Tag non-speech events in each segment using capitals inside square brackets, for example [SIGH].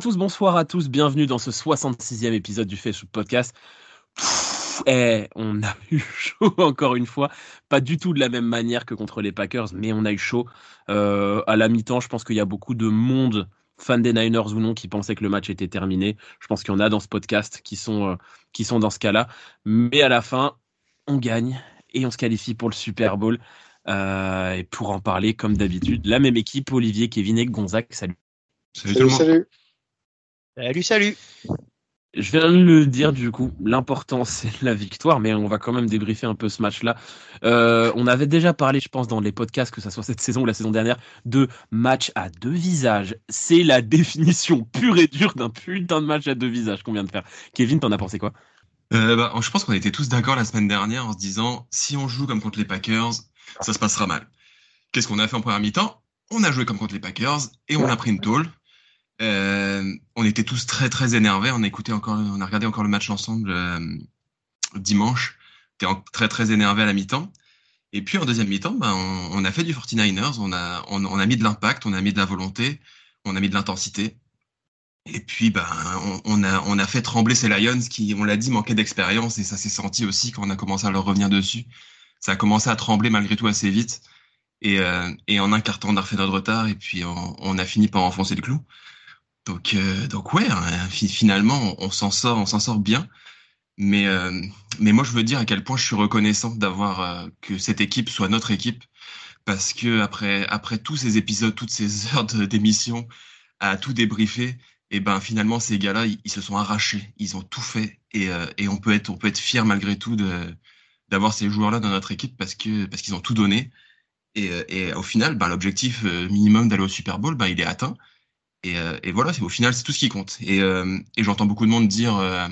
Tous, bonsoir à tous, bienvenue dans ce 66e épisode du Facebook Podcast. Eh, on a [LAUGHS] eu chaud encore une fois, pas du tout de la même manière que contre les Packers, mais on a eu chaud. Euh, à la mi-temps, je pense qu'il y a beaucoup de monde, fans des Niners ou non, qui pensaient que le match était terminé. Je pense qu'il y en a dans ce podcast qui sont, euh, qui sont dans ce cas-là. Mais à la fin, on gagne et on se qualifie pour le Super Bowl. Euh, et pour en parler, comme d'habitude, la même équipe, Olivier, Kevin et Gonzague. Salut. Salut, tout le monde. salut. Salut, salut. Je viens de le dire du coup, l'important c'est la victoire, mais on va quand même débriefer un peu ce match-là. Euh, on avait déjà parlé, je pense, dans les podcasts, que ça soit cette saison ou la saison dernière, de match à deux visages. C'est la définition pure et dure d'un putain de match à deux visages qu'on vient de faire. Kevin, t'en as pensé quoi? Euh, bah, je pense qu'on était tous d'accord la semaine dernière en se disant si on joue comme contre les Packers, ça se passera mal. Qu'est-ce qu'on a fait en première mi-temps? On a joué comme contre les Packers et on a pris une tôle. Euh, on était tous très très énervés. On a écouté encore, on a regardé encore le match ensemble euh, dimanche. En- très très énervés à la mi-temps. Et puis en deuxième mi-temps, ben, on, a fait du 49ers. On a, on, on a mis de l'impact, on a mis de la volonté, on a mis de l'intensité. Et puis, ben, on, a, on a fait trembler ces Lions qui, on l'a dit, manquaient d'expérience et ça s'est senti aussi quand on a commencé à leur revenir dessus. Ça a commencé à trembler malgré tout assez vite. Et, euh, et en un quart temps, on a refait notre retard et puis on a fini par enfoncer le clou. Donc, euh, donc ouais, hein, fi- finalement, on, s'en sort, on s'en sort bien. Mais, euh, mais moi, je veux dire à quel point je suis reconnaissant d'avoir euh, que cette équipe soit notre équipe, parce que après, après tous ces épisodes, toutes ces [LAUGHS] heures d'émission, à tout débriefer, et ben finalement ces gars-là, ils, ils se sont arrachés, ils ont tout fait, et, euh, et on peut être, on peut être fier malgré tout de d'avoir ces joueurs-là dans notre équipe parce que parce qu'ils ont tout donné. Et, euh, et au final, ben, l'objectif euh, minimum d'aller au Super Bowl, ben, il est atteint. Et, euh, et voilà, au final, c'est tout ce qui compte. Et, euh, et j'entends beaucoup de monde dire, euh,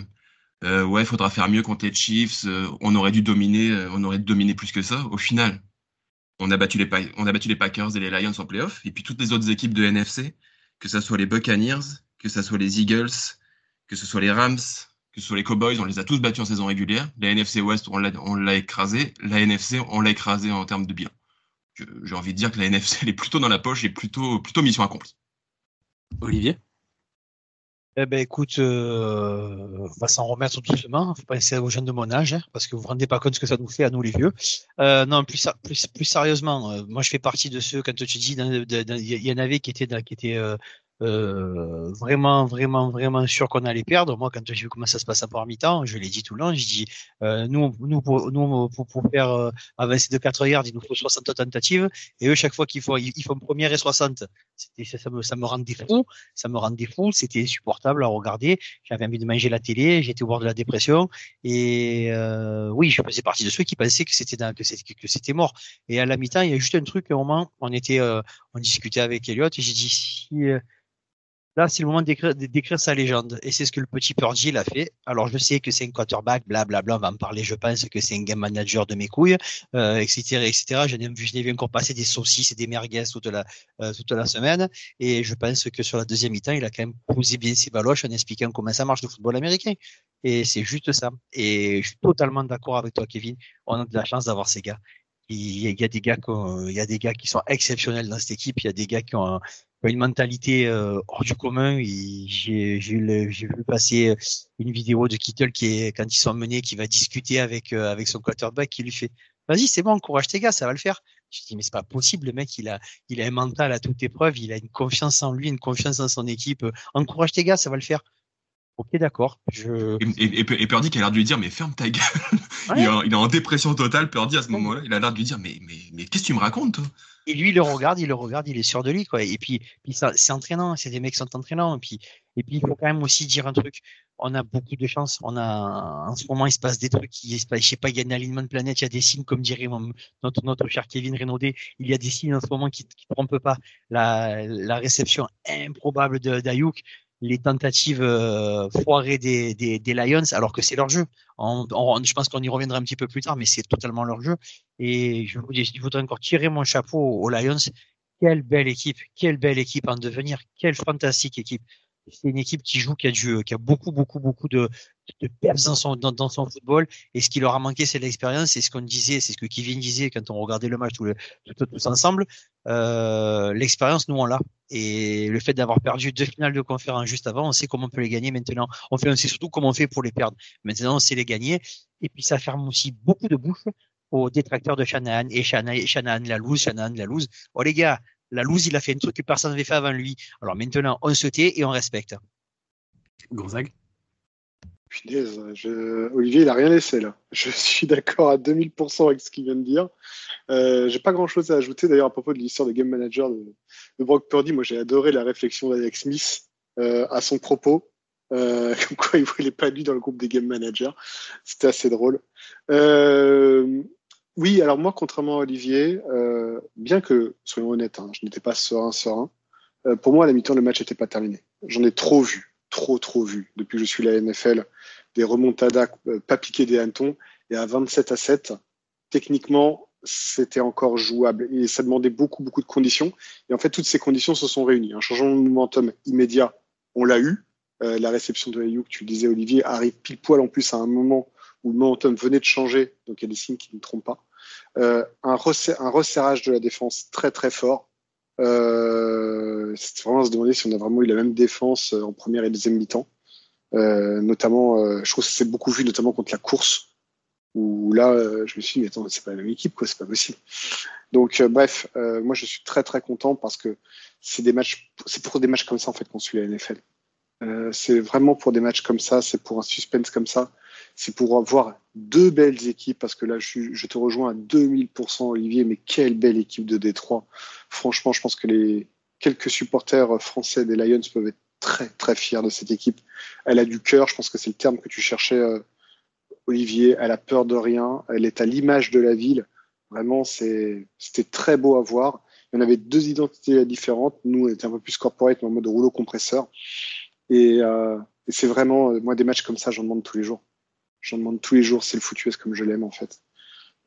euh, ouais, il faudra faire mieux contre les Chiefs. euh, on aurait dû dominer, euh, on aurait dû dominer plus que ça. Au final, on a battu les, on a battu les Packers et les Lions en playoff. Et puis toutes les autres équipes de NFC, que ce soit les Buccaneers, que ce soit les Eagles, que ce soit les Rams, que ce soit les Cowboys, on les a tous battus en saison régulière. La NFC West, on l'a, écrasé. La NFC, on l'a écrasé en termes de bilan. J'ai envie de dire que la NFC, elle est plutôt dans la poche et plutôt, plutôt mission accomplie. Olivier? Eh ben écoute, euh, on va s'en remettre doucement. Faut penser aux jeunes de mon âge, hein, parce que vous vous rendez pas compte ce que ça nous fait à nous les vieux. Euh, non, plus, plus, plus sérieusement, euh, moi je fais partie de ceux quand tu dis, il y en avait qui étaient, qui étaient euh, vraiment, vraiment, vraiment sûrs qu'on allait perdre. Moi, quand j'ai vu comment ça se passe à part mi-temps, je l'ai dit tout le long. Je dis, euh, nous, nous, pour, nous, pour, pour faire euh, avancer de 4 yards, il nous faut 60 tentatives, et eux, chaque fois qu'ils font, ils, font première et 60. C'était, ça, me, ça me rendait fou ça me rendait fou, c'était insupportable à regarder. J'avais envie de manger la télé, j'étais au bord de la dépression. Et euh, oui, je faisais partie de ceux qui pensaient que c'était que c'était que c'était mort. Et à la mi-temps, il y a juste un truc. Un moment, on était, euh, on discutait avec Elliot et j'ai dit si euh, là, c'est le moment d'écrire sa légende. Et c'est ce que le petit Purdy l'a fait. Alors je sais que c'est un quarterback, blablabla, on va en parler. Je pense que c'est un game manager de mes couilles, etc., etc. Je n'ai vu, je n'ai vu encore passer des saucisses et des merguez toute la euh, toute la semaine. Et je pense que sur la deuxième mi-temps, il a quand même posé bien ses baloches en expliquant comment ça marche le football américain. Et c'est juste ça. Et je suis totalement d'accord avec toi, Kevin. On a de la chance d'avoir ces gars. Il y a, a des gars il y a des gars qui sont exceptionnels dans cette équipe. Il y a des gars qui ont une mentalité euh, hors du commun. J'ai vu passer une vidéo de Kittle qui est quand ils sont menés, qui va discuter avec euh, avec son quarterback, qui lui fait "Vas-y, c'est bon, encourage tes gars, ça va le faire." Je dis mais c'est pas possible, le mec, il a il a un mental à toute épreuve, il a une confiance en lui, une confiance en son équipe. Encourage tes gars, ça va le faire. Ok, d'accord. Je. Et, et, Purdy qui a l'air de lui dire, mais ferme ta gueule. [LAUGHS] Il, est en, il est en dépression totale, Purdy, à ce moment-là. Il a l'air de lui dire, mais, mais, mais qu'est-ce que tu me racontes, toi? Et lui, il le regarde, il le regarde, il est sûr de lui, quoi. Et puis, puis c'est entraînant. C'est des mecs qui sont entraînants. Et puis, et puis, il faut quand même aussi dire un truc. On a beaucoup de chance. On a, en ce moment, il se passe des trucs. Il se passe, je sais pas, il y a un alignement de planète. Il y a des signes, comme dirait mon- notre, notre cher Kevin Renaudé. Il y a des signes en ce moment qui, qui trompent pas. La, la réception improbable de d'Ayuk les tentatives euh, foirées des, des, des Lions, alors que c'est leur jeu. On, on- je pense qu'on y reviendra un petit peu plus tard, mais c'est totalement leur jeu. Et je vous il faudrait encore tirer mon chapeau aux Lions. Quelle belle équipe, quelle belle équipe en devenir, quelle fantastique équipe. C'est une équipe qui joue, qui a du, qui a beaucoup, beaucoup, beaucoup de, de dans son, dans, son football. Et ce qui leur a manqué, c'est l'expérience. C'est ce qu'on disait, c'est ce que Kevin disait quand on regardait le match tous, tous ensemble. Euh, l'expérience, nous, on l'a. Et le fait d'avoir perdu deux finales de conférence juste avant, on sait comment on peut les gagner maintenant. On, fait, on sait surtout comment on fait pour les perdre. Maintenant, on sait les gagner. Et puis, ça ferme aussi beaucoup de bouches aux détracteurs de Shanahan. Et Shanahan, la loose, Shanahan la loose. Oh les gars, la loose, il a fait un truc que personne n'avait fait avant lui. Alors maintenant, on se tait et on respecte. Gonzague je... Olivier, il n'a rien laissé là. [LAUGHS] Je suis d'accord à 2000% avec ce qu'il vient de dire. Euh, j'ai pas grand chose à ajouter d'ailleurs à propos de l'histoire de Game Manager de, Brock Purdy. Moi, j'ai adoré la réflexion d'Alex Smith euh, à son propos. Euh, [LAUGHS] comme quoi il ne voulait pas lui dans le groupe des Game Managers. C'était assez drôle. Euh, oui, alors moi, contrairement à Olivier, euh, bien que, soyons honnêtes, hein, je n'étais pas serein, serein, euh, pour moi, à la mi-temps, le match n'était pas terminé. J'en ai trop vu, trop, trop vu, depuis que je suis la NFL, des remontadas euh, pas piqués des hannetons, et à 27 à 7, techniquement, c'était encore jouable. Et ça demandait beaucoup, beaucoup de conditions. Et en fait, toutes ces conditions se sont réunies. Un changement de momentum immédiat, on l'a eu. la réception de Ayuk, tu le disais, Olivier, arrive pile poil en plus à un moment où le momentum venait de changer. Donc, il y a des signes qui ne trompent pas. Euh, un, resserrage de la défense très très fort. Euh, c'est vraiment se demander si on a vraiment eu la même défense en première et deuxième mi-temps. Euh, notamment, euh, je trouve que c'est beaucoup vu, notamment contre la course, où là, je me suis dit, mais attends, c'est pas la même équipe, quoi, c'est pas possible. Donc, bref, moi, je suis très très content parce que c'est des matchs, c'est pour des matchs comme ça en fait qu'on suit la NFL. C'est vraiment pour des matchs comme ça, c'est pour un suspense comme ça, c'est pour avoir deux belles équipes, parce que là, je, te rejoins à 2000%, Olivier, mais quelle belle équipe de Détroit. Franchement, je pense que les quelques supporters français des Lions peuvent être très, très fiers de cette équipe. Elle a du cœur, je pense que c'est le terme que tu cherchais, euh, Olivier. Elle a peur de rien, elle est à l'image de la ville. Vraiment, c'était très beau à voir. Il y en avait deux identités différentes. Nous, on était un peu plus corporate, mais en mode rouleau compresseur. Et, euh, c'est vraiment, euh, moi, des matchs comme ça, j'en demande tous les jours. J'en demande tous les jours, c'est le foutu comme je l'aime en fait.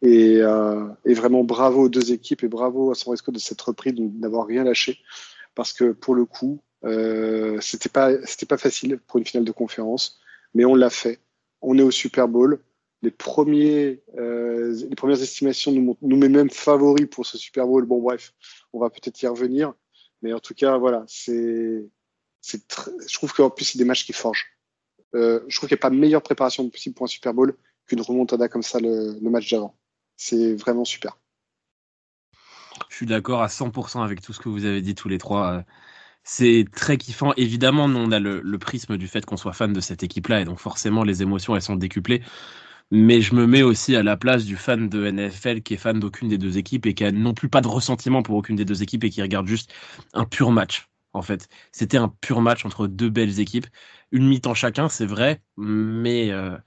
Et, euh, et, vraiment bravo aux deux équipes et bravo à son risque de cette reprise d'avoir rien lâché. Parce que pour le coup euh, c'était pas pas facile pour une finale de conférence mais on l'a fait. On est au Super Bowl. Les premiers euh, les premières estimations nous, nous met même favoris pour ce Super Bowl. Bon bref on va peut-être y revenir. Mais en tout cas voilà c'est c'est je trouve qu'en plus c'est des matchs qui forgent euh, je trouve qu'il n'y a pas meilleure préparation possible pour un Super Bowl qu'une remontada comme ça le, match d'avant. C'est vraiment super. Je suis d'accord à 100% avec tout ce que vous avez dit tous les trois. C'est très kiffant. Évidemment, nous, on a le, prisme du fait qu'on soit fan de cette équipe-là, et donc forcément, les émotions, elles sont décuplées. Mais je me mets aussi à la place du fan de NFL qui est fan d'aucune des deux équipes et qui a non plus pas de ressentiment pour aucune des deux équipes et qui regarde juste un pur match en fait. C'était un pur match entre deux belles équipes. Une mi-temps chacun, c'est vrai, mais, euh,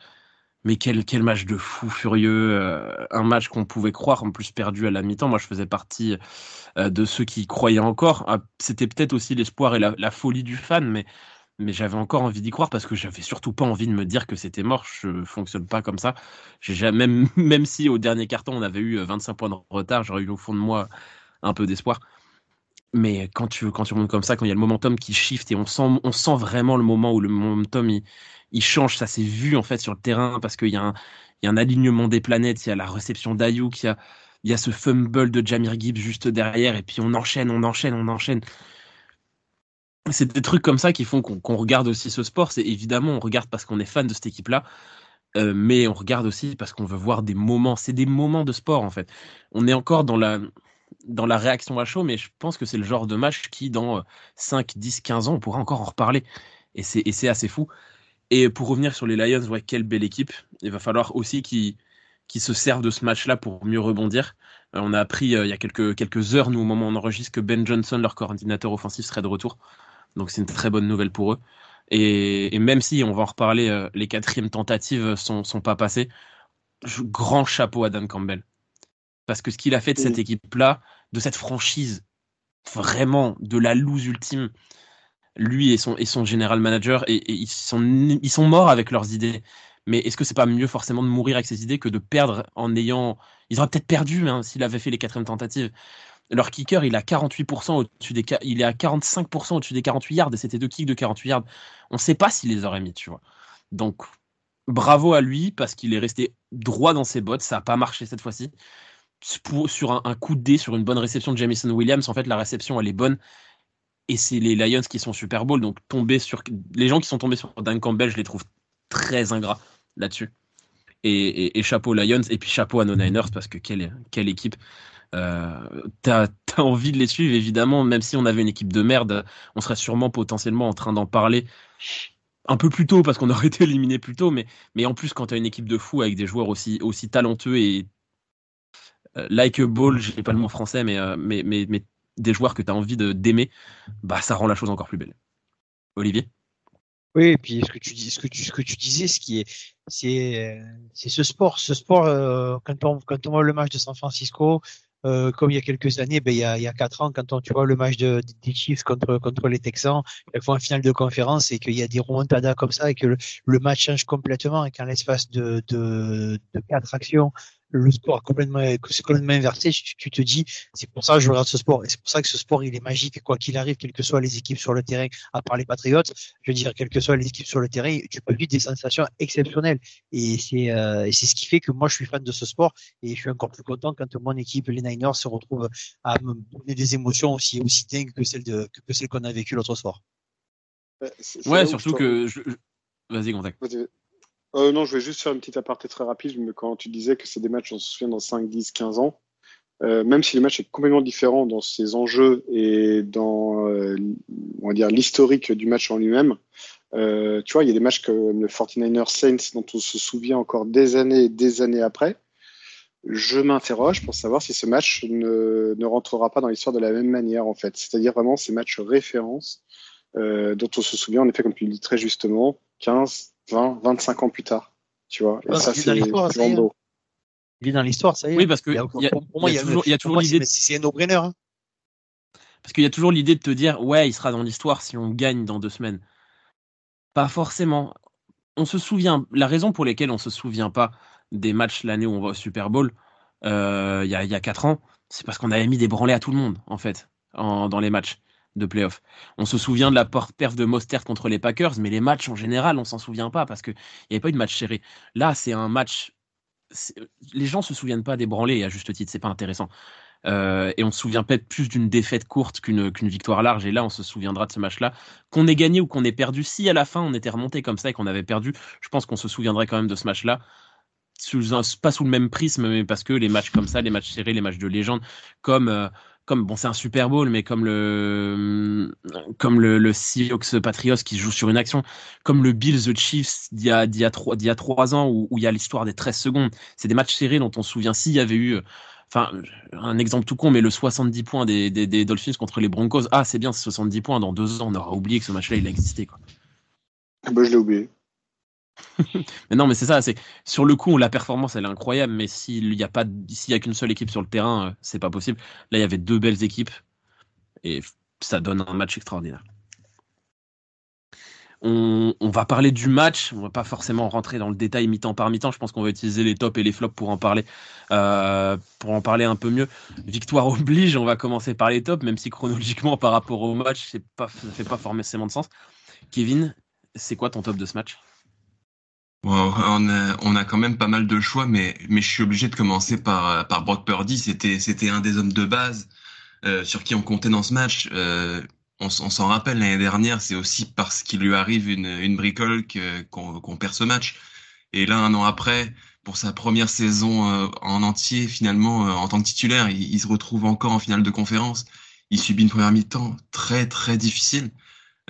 mais quel, quel match de fou furieux. Euh, un match qu'on pouvait croire en plus perdu à la mi-temps. Moi, je faisais partie euh, de ceux qui croyaient encore. Ah, c'était peut-être aussi l'espoir et la, folie du fan, mais, mais j'avais encore envie d'y croire parce que j'avais surtout pas envie de me dire que c'était mort. Je fonctionne pas comme ça. Jamais, même si au dernier carton, on avait eu 25 points de retard, j'aurais eu au fond de moi un peu d'espoir. Mais quand tu, quand tu comme ça, quand il y a le momentum qui shift et on sent, on sent vraiment le moment où le momentum il, il change, ça s'est vu en fait sur le terrain parce qu'il y, a un, alignement des planètes, il y a la réception d'Ayuk, il y a, il y a ce fumble de Jamir Gibbs juste derrière et puis on enchaîne, on enchaîne, on enchaîne. C'est des trucs comme ça qui font qu'on regarde aussi ce sport. C'est évidemment, on regarde parce qu'on est fan de cette équipe-là, euh, mais on regarde aussi parce qu'on veut voir des moments. C'est des moments de sport en fait. On est encore dans la, dans la réaction à chaud, mais je pense que c'est le genre de match qui, dans 5, 10, 15 ans, on pourra encore en reparler. Et c'est assez fou. Et pour revenir sur les Lions, ouais, quelle belle équipe. Il va falloir aussi qu'ils se servent de ce match-là pour mieux rebondir. Euh, on a appris euh, il y a quelques, heures, nous, au moment où on enregistre, que Ben Johnson, leur coordinateur offensif, serait de retour. Donc c'est une très bonne nouvelle pour eux. Et, même si, on va en reparler, euh, les quatrièmes tentatives sont, sont pas passées, grand chapeau à Dan Campbell. Parce que ce qu'il a fait de cette équipe-là, de cette franchise, vraiment de la loose ultime, lui et son, et son general manager, et, ils, sont, ils sont morts avec leurs idées. Mais est-ce que c'est pas mieux forcément de mourir avec ses idées que de perdre en ayant. Ils auraient peut-être perdu hein, s'il avait fait les quatrièmes tentatives. Leur kicker, il à 48% au-dessus des, il est à 45% au-dessus des 48 yards et c'était deux kicks de 48 yards. On ne sait pas s'il les aurait mis, tu vois. Donc, bravo à lui parce qu'il est resté droit dans ses bottes. Ça n'a pas marché cette fois-ci. Sur un, coup de dé, sur une bonne réception de Jamison Williams, en fait, la réception, elle est bonne. Et c'est les Lions qui sont Super Bowl. Donc, tomber sur. Les gens qui sont tombés sur Dan Campbell, je les trouve très ingrats là-dessus. Et, chapeau Lions. Et puis chapeau à nos Niners parce que quelle, quelle équipe. Euh, t'as as envie de les suivre, évidemment, même si on avait une équipe de merde, on serait sûrement potentiellement en train d'en parler un peu plus tôt parce qu'on aurait [LAUGHS] été éliminé plus tôt, mais, mais en plus, quand tu as une équipe de fous avec des joueurs aussi, aussi talentueux et like a ball, j'ai pas le mot français, mais, euh, mais, mais, mais, des joueurs que tu as envie d'aimer, bah, ça rend la chose encore plus belle. Olivier? Oui, et puis ce que tu dis, ce que tu, ce que tu disais, ce qui est, c'est, c'est ce sport, ce sport. Euh, quand on, voit le match de San Francisco, euh, comme il y a quelques années, ben, il, y a, il y a quatre ans, quand on, tu vois le match de, des Chiefs contre, contre les Texans, ils font un final de conférence et qu'il y a des remontadas comme ça et que le, le match change complètement et qu'en l'espace de, de, de quatre actions, le sport complètement, complètement inversé, tu, te dis, c'est pour ça que je regarde ce sport. Et c'est pour ça que ce sport, il est magique. Quoi qu'il arrive, quelles que soient les équipes sur le terrain, à part les Patriotes, je veux dire, quelles que soient les équipes sur le terrain, tu peux vivre des sensations exceptionnelles. Et c'est euh, c'est ce qui fait que moi, je suis fan de ce sport. Et je suis encore plus content quand mon équipe, les Niners, se retrouve à me donner des émotions aussi, aussi dingues que celles de, que, celles qu'on a vécues l'autre soir. Ouais, surtout que. Je... Vas-y, contact. Euh, non, je vais juste faire une petite aparté très rapide. Mais quand tu disais que c'est des matchs, on se souvient, dans 5, 10, 15 ans, euh, même si le match est complètement différent dans ses enjeux et dans euh, on va dire l'historique du match en lui-même, euh, tu vois, il y a des matchs comme le 49ers Saints dont on se souvient encore des années et des années après. Je m'interroge pour savoir si ce match ne, ne rentrera pas dans l'histoire de la même manière, en fait. C'est-à-dire vraiment ces matchs références euh, dont on se souvient, en effet, comme tu le dis très justement, 15, 20, 25 ans plus tard. Tu vois, et ça, c'est. Il est dans l'histoire, ça y est. Oui, parce que pour, moi, il y a toujours, l'idée. C'est un no-brainer. Hein. Parce qu'il y a toujours l'idée de te dire, ouais, il sera dans l'histoire si on gagne dans deux semaines. Pas forcément. On se souvient. La raison pour laquelle on se souvient pas des matchs l'année où on va au Super Bowl, euh, il y, a, y a quatre ans, c'est parce qu'on avait mis des branlés à tout le monde, en fait, dans les matchs de playoff. On se souvient de la perf de Mostert contre les Packers, mais les matchs en général, on s'en souvient pas parce qu'il n'y avait pas eu de match serré. Là, c'est un match. Les gens se souviennent pas des branlés, à juste titre, c'est pas intéressant. Euh, et on se souvient peut-être plus d'une défaite courte qu'une victoire large. Et là, on se souviendra de ce match-là. Qu'on ait gagné ou qu'on ait perdu, si à la fin on était remonté comme ça et qu'on avait perdu, je pense qu'on se souviendrait quand même de ce match-là. pas sous le même prisme, mais parce que les matchs comme ça, les matchs serrés, les matchs de légende, comme euh, comme bon c'est un Super Bowl mais comme le comme le, Seahawks Patriots qui joue sur une action comme le Bills the Chiefs d'il y a d'il y a trois d'il y a trois ans où, où il y a l'histoire des 13 secondes. C'est des matchs serrés dont on se souvient s'il y avait eu enfin un exemple tout con mais le 70 points des, des, des Dolphins contre les Broncos. Ah c'est bien 70 points dans deux ans. On aura oublié que ce match là il a existé quoi. Ah bah, je l'ai oublié [LAUGHS] non, mais c'est ça. C'est sur le coup, la performance, elle est incroyable. Mais s'il n'y a pas, s'il y a qu'une seule équipe sur le terrain, euh, c'est pas possible. Là, il y avait deux belles équipes et ça donne un match extraordinaire. On, va parler du match. On va pas forcément rentrer dans le détail mi-temps par mi-temps. Je pense qu'on va utiliser les tops et les flops pour en parler, euh, pour en parler un peu mieux. Victoire oblige. On va commencer par les tops, même si chronologiquement par rapport au match, c'est pas, ça fait pas forcément de sens. Kevin, c'est quoi ton top de ce match? On, a, on a quand même pas mal de choix, mais, mais je suis obligé de commencer par, par Brock Purdy. C'était, un des hommes de base euh, sur qui on comptait dans ce match. Euh, on, s'en rappelle l'année dernière, c'est aussi parce qu'il lui arrive une, une bricole qu'on, perd ce match. Et là, un an après, pour sa première saison euh, en entier, finalement, en tant que titulaire, il, il, se retrouve encore en finale de conférence. Il subit une première mi-temps très très difficile.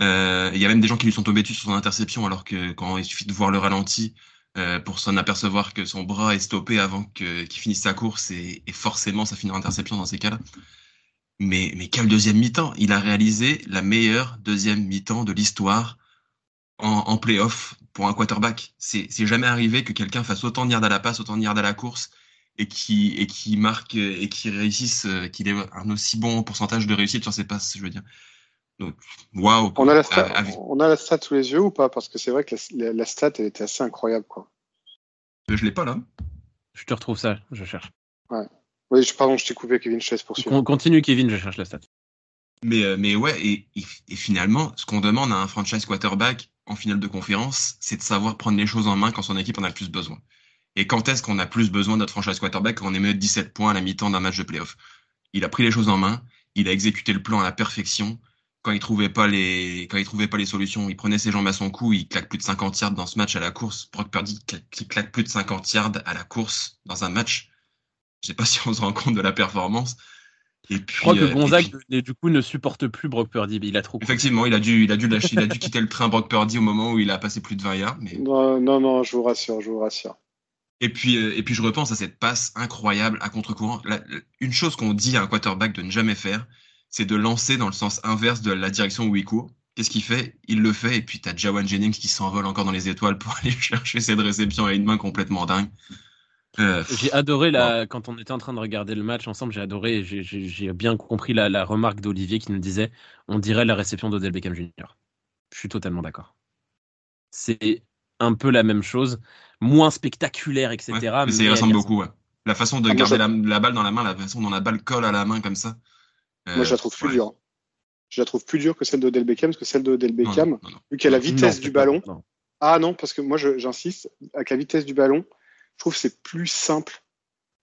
Euh, il y a même des gens qui lui sont tombés dessus sur son interception, alors que quand il suffit de voir le ralenti euh, pour s'en apercevoir que son bras est stoppé avant qu'il finisse sa course, et, et, forcément ça finit en interception dans ces cas-là. Mais, mais quel deuxième mi-temps Il a réalisé la meilleure deuxième mi-temps de l'histoire en, en playoff pour un quarterback. C'est jamais arrivé que quelqu'un fasse autant de yards à la passe, autant de yards à la course, et qui, et qui marque et qui réussisse, euh, qu'il ait un aussi bon pourcentage de réussite sur ses passes, je veux dire. Donc, waouh. On a la stat, ah, on a la stat sous les yeux ou pas? Parce que c'est vrai que la, la, stat elle était assez incroyable, quoi. Je l'ai pas là. Je te retrouve ça, je cherche. Ouais. Oui, je- pardon, je t'ai coupé, Kevin, je te laisse poursuivre. Con- Continue, Kevin, je cherche la stat. Mais, euh, mais ouais, et, et, et finalement, ce qu'on demande à un franchise quarterback en finale de conférence, c'est de savoir prendre les choses en main quand son équipe en a le plus besoin. Et quand est-ce qu'on a plus besoin de notre franchise quarterback quand on est mené de 17 points à la mi-temps d'un match de playoff? Il a pris les choses en main, il a exécuté le plan à la perfection. Quand il trouvait pas les, quand il trouvait pas les solutions, il prenait ses jambes à son cou, il claque plus de 50 yards dans ce match à la course. Brock Purdy qui claque plus de 50 yards à la course dans un match. Je sais pas [LAUGHS] si on se rend compte de la performance. Et puis, Je crois que euh, et Gonzague, puis- du coup, ne supporte plus Brock Purdy. mais Il a trop. Effectivement, il a dû, il a dû lâcher, il a dû quitter le train Brock Purdy au moment où il a passé plus de 20 yards. Mais... Non, non, non, je vous rassure, je vous rassure. Et puis, euh, et puis je repense à cette passe incroyable à contre-courant. Une chose qu'on dit à un quarterback de ne jamais faire, c'est de lancer dans le sens inverse de la direction où il court. Qu'est-ce qu'il fait? Il le fait, et puis t'as Jawan Jennings qui s'envole encore dans les étoiles pour [LAUGHS] aller chercher cette réception à une main complètement dingue. Euh, J'ai adoré la, quand on était en train de regarder le match ensemble, j'ai adoré, j'ai- bien compris la, la remarque d'Olivier qui nous disait on dirait la réception d'Odell Beckham Jr. Je suis totalement d'accord. C'est un peu la même chose, moins spectaculaire, etc. ouais, mais ça y mais ressemble beaucoup. ouais. La façon de Ah, garder la, la balle dans la main, la façon dont la balle colle à la main comme ça. Euh, Moi, je la trouve plus ouais. dure. Je la trouve plus dure que celle d'Odell Beckham, parce que celle d'Odell Non, Beckham, non, non. vu qu'elle a la Non, vitesse du pas- ballon. non. Ah non, parce que moi, j'insiste, avec la vitesse du ballon, je trouve que c'est plus simple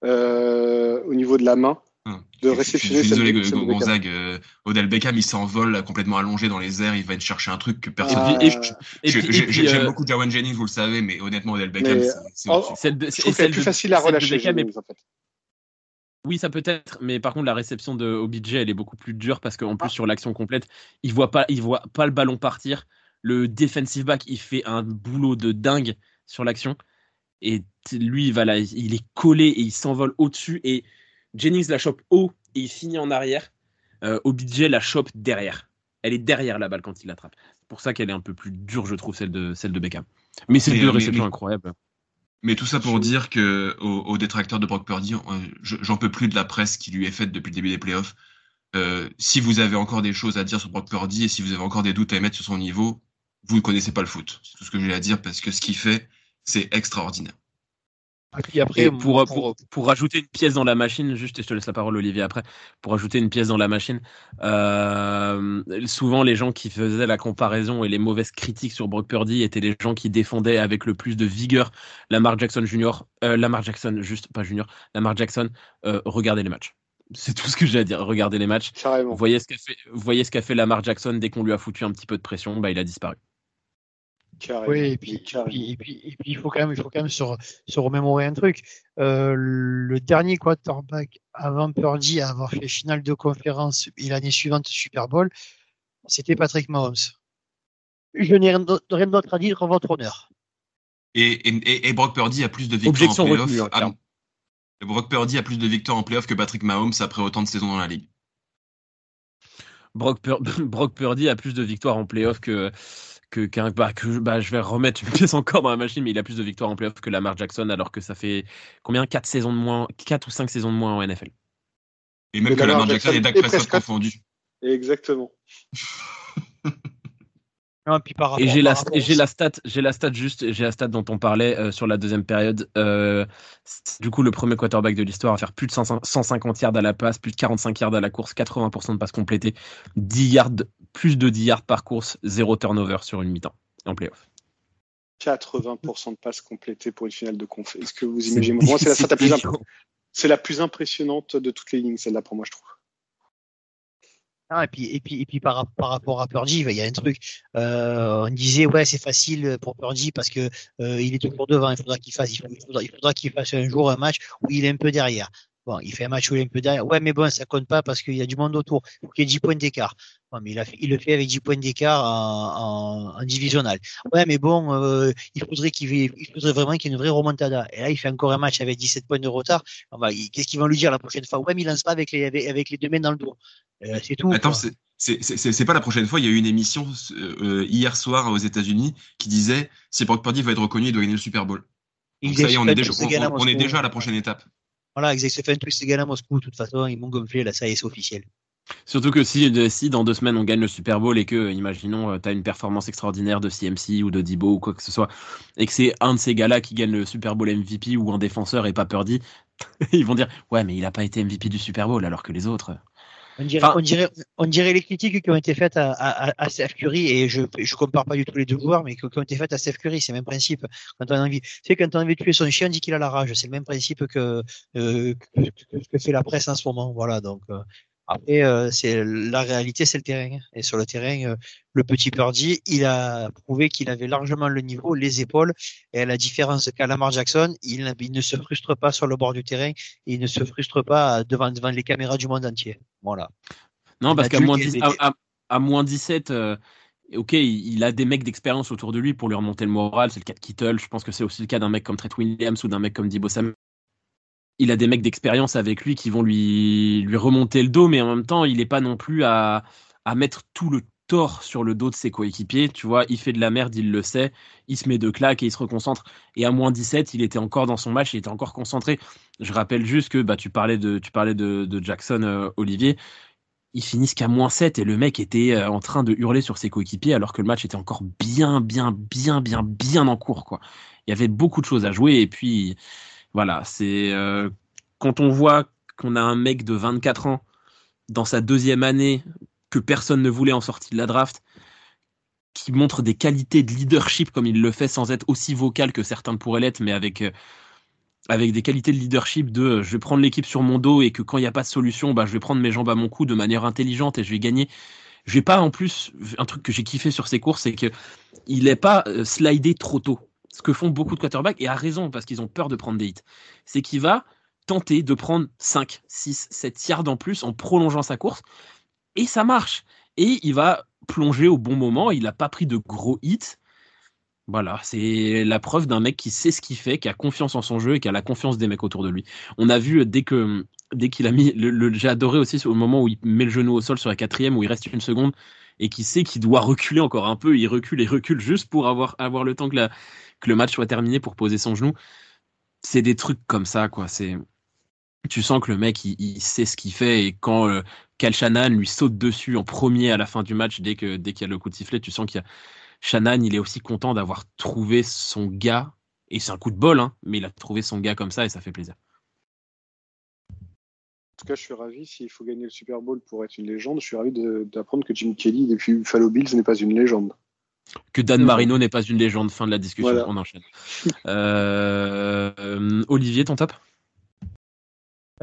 euh, au niveau de la main Hum. de réceptionner Je suis celle désolé, de- de. Gonzague. euh, Odell Beckham, il s'envole complètement allongé dans les airs. Il va aller chercher un truc que personne. Ah, j'ai- puis, J'aime euh, beaucoup Jawan Jennings, vous le savez, mais honnêtement, Odell Beckham, c'est- oh, celle de- je trouve celle plus de- facile à de relâcher. Beckham est- Jennings, en fait. Oui, ça peut être, mais par contre, la réception de OBJ, elle est beaucoup plus dure parce qu'en plus, Ah. sur l'action complète, il voit pas, il voit pas le ballon partir. Le defensive back, il fait un boulot de dingue sur l'action. Et lui, il, va là, il est collé et il s'envole au-dessus. Et Jennings la chope haut et il finit en arrière. Euh, OBJ la chope derrière. Elle est derrière la balle quand il l'attrape. C'est pour ça qu'elle est un peu plus dure, je trouve, celle de, celle de Beckham. Mais c'est deux réceptions mais- incroyables. Mais tout ça pour dire que aux, aux détracteurs de Brock Purdy, je- j'en peux plus de la presse qui lui est faite depuis le début des playoffs. Euh, si vous avez encore des choses à dire sur Brock Purdy et si vous avez encore des doutes à émettre sur son niveau, vous ne connaissez pas le foot. C'est tout ce que j'ai à dire parce que ce qu'il fait, c'est extraordinaire. Et après, Et pour, moi, pour, pour rajouter une pièce dans la machine, juste, et je te laisse la parole, Olivier, après, pour ajouter une pièce dans la machine, euh, souvent les gens qui faisaient la comparaison et les mauvaises critiques sur Brock Purdy étaient les gens qui défendaient avec le plus de vigueur Lamar Jackson Junior, euh, Lamar Jackson, juste pas Junior, Lamar Jackson, euh, regardez les matchs. C'est tout ce que j'ai à dire, regardez les matchs. Carrément. Vous voyez ce qu'a fait, vous voyez ce qu'a fait Lamar Jackson dès qu'on lui a foutu un petit peu de pression, bah, il a disparu. Oui, et puis, et puis, et puis, et puis, il faut quand même, il faut quand même se, re- se remémorer un truc. Euh, le dernier quarterback avant Purdy à avoir fait finale de conférence et l'année suivante Super Bowl, c'était Patrick Mahomes. Je n'ai rien d'autre à dire en votre honneur. Et, et, Brock Purdy a plus de victoires en playoff. hein, Brock Purdy a plus de victoires en playoff que Patrick Mahomes après autant de saisons dans la ligue. Brock, Pur- [LAUGHS] Brock Purdy a plus de victoires en playoff que que, bah, que bah, je vais remettre une [LAUGHS] pièce encore dans la machine, mais il a plus de victoires en playoff que Lamar Jackson, alors que ça fait combien? 4 saisons de moins, 4 ou 5 saisons de moins en NFL. Et même que Lamar Jackson Jackson et Dak Prescott. confondus. Exactement. [LAUGHS] Non, et puis par Et rapport- j'ai la, j'ai la stat, j'ai la stat juste, j'ai la stat dont on parlait euh, sur la deuxième période. Euh, du coup, le premier quarterback de l'histoire à faire plus de 100 150 yards à la passe, plus de 45 yards à la course, 80% de passes complétées, 10 yards, plus de 10 yards par course, zéro turnover sur une mi-temps en playoff. 80% de passes complétées pour une finale de conf. Est-ce que vous C'est- imaginez? Moi, c'est la stat la plus, c'est- imp- c'est la plus impressionnante de toutes les lignes, celle-là, pour moi, je trouve. Ah, et puis, et puis, et puis par, rapport à Purdy, il y a un truc. Euh, on disait ouais, c'est facile pour Purdy parce que euh, il est toujours devant. Il faudra qu'il fasse, il faudra, il faudra qu'il fasse un jour un match où il est un peu derrière. Bon, il fait un match où il est un peu derrière. Ouais, mais bon, ça compte pas parce qu'il y a du monde autour. Il faut qu'il y ait 10 points d'écart. Mais il, a fait- il le fait avec 10 points d'écart en, en. Ouais, mais bon, euh, il faudrait qu'il ait- il faudrait vraiment qu'il y ait une vraie remontada. Et là, il fait encore un match avec 17 points de retard. Il- Qu'est-ce qu'ils vont lui dire la prochaine fois? Ouais, mais il lance pas avec les, avec, avec les deux mains dans le dos. Euh, c'est tout. Attends, c'est- pas la prochaine fois. Il y a eu une émission euh, hier soir aux États-Unis qui disait si Brock Purdy va être reconnu, il doit gagner le Super Bowl. Donc ça y est, on est déjà, on, on- on est déjà à la prochaine étape. Voilà, twist égal à Moscou. De toute façon, ils m'ont gonflé. Là, ça y. Surtout que si, dans deux semaines on gagne le Super Bowl et que, imaginons, tu as une performance extraordinaire de CMC ou de Debo ou quoi que ce soit, et que c'est un de ces gars-là qui gagne le Super Bowl MVP ou un défenseur et pas Purdy, [LAUGHS] ils vont dire Ouais, mais il n'a pas été MVP du Super Bowl alors que les autres. On dirait, on, dirait, on dirait, les critiques qui ont été faites à, à, à Steph Curry, et je ne compare pas du tout les deux joueurs, mais qui ont été faites à Steph Curry, c'est le même principe. Quand on a envie, tu sais, quand on a envie de tuer son chien, on dit qu'il a la rage. C'est le même principe que, euh, que, que, que, fait la presse en ce moment. Voilà, donc euh, après, euh, c'est la réalité, c'est le terrain. Et sur le terrain, euh, le petit Purdy, il a prouvé qu'il avait largement le niveau, les épaules. Et à la différence qu'a Lamar Jackson, il, il, ne se frustre pas sur le bord du terrain. il ne se frustre pas devant, devant les caméras du monde entier. Voilà. Non, parce qu'à moins, à, à, moins 17, euh, ok, il a des mecs d'expérience autour de lui pour lui remonter le moral. C'est le cas de Kittle. Je pense que c'est aussi le cas d'un mec comme Trent Williams ou d'un mec comme Debo Samuel il a des mecs d'expérience avec lui qui vont lui, lui remonter le dos, mais en même temps, il n'est pas non plus à, mettre tout le tort sur le dos de ses coéquipiers. Tu vois, il fait de la merde, il le sait, il se met de claques et il se reconcentre. Et à moins 17, il était encore dans son match, il était encore concentré. Je rappelle juste que bah, tu parlais de, tu parlais de, de Jackson euh, Olivier. Ils finissent qu'à moins 7 et le mec était euh, en train de hurler sur ses coéquipiers alors que le match était encore bien, bien, bien, bien, bien en cours. Quoi. Il y avait beaucoup de choses à jouer et puis voilà, c'est euh, quand on voit qu'on a un mec de 24 ans dans sa deuxième année que personne ne voulait en sortie de la draft, qui montre des qualités de leadership comme il le fait sans être aussi vocal que certains pourraient l'être, mais avec euh, avec des qualités de leadership de euh, je vais prendre l'équipe sur mon dos et que quand il n'y a pas de solution, bah, je vais prendre mes jambes à mon cou de manière intelligente et je vais gagner. Je pas en plus un truc que j'ai kiffé sur ses courses, c'est que il n'est pas slidé trop tôt ce que font beaucoup de quarterbacks, et à raison, parce qu'ils ont peur de prendre des hits, c'est qu'il va tenter de prendre 5, 6, 7 yards en plus en prolongeant sa course, et ça marche. Et il va plonger au bon moment, il n'a pas pris de gros hits. Voilà, c'est la preuve d'un mec qui sait ce qu'il fait, qui a confiance en son jeu et qui a la confiance des mecs autour de lui. On a vu dès que dès qu'il a mis, le, j'ai adoré aussi au moment où il met le genou au sol sur la quatrième, où il reste une seconde et qui sait qu'il doit reculer encore un peu, il recule et recule juste pour avoir, avoir le temps que le match soit terminé pour poser son genou. C'est des trucs comme ça, quoi. C'est tu sens que le mec il, sait ce qu'il fait et quand euh, Cal lui saute dessus en premier à la fin du match dès que dès qu'il y a le coup de sifflet, tu sens qu'il y a Shannon, il est aussi content d'avoir trouvé son gars et c'est un coup de bol, hein, mais il a trouvé son gars comme ça et ça fait plaisir. En tout cas, je suis ravi. S'il faut gagner le Super Bowl pour être une légende, je suis ravi d'apprendre que Jim Kelly depuis Buffalo Bills n'est pas une légende. Que Dan Marino n'est pas une légende. Fin de la discussion. On enchaîne. Euh, Olivier, ton top?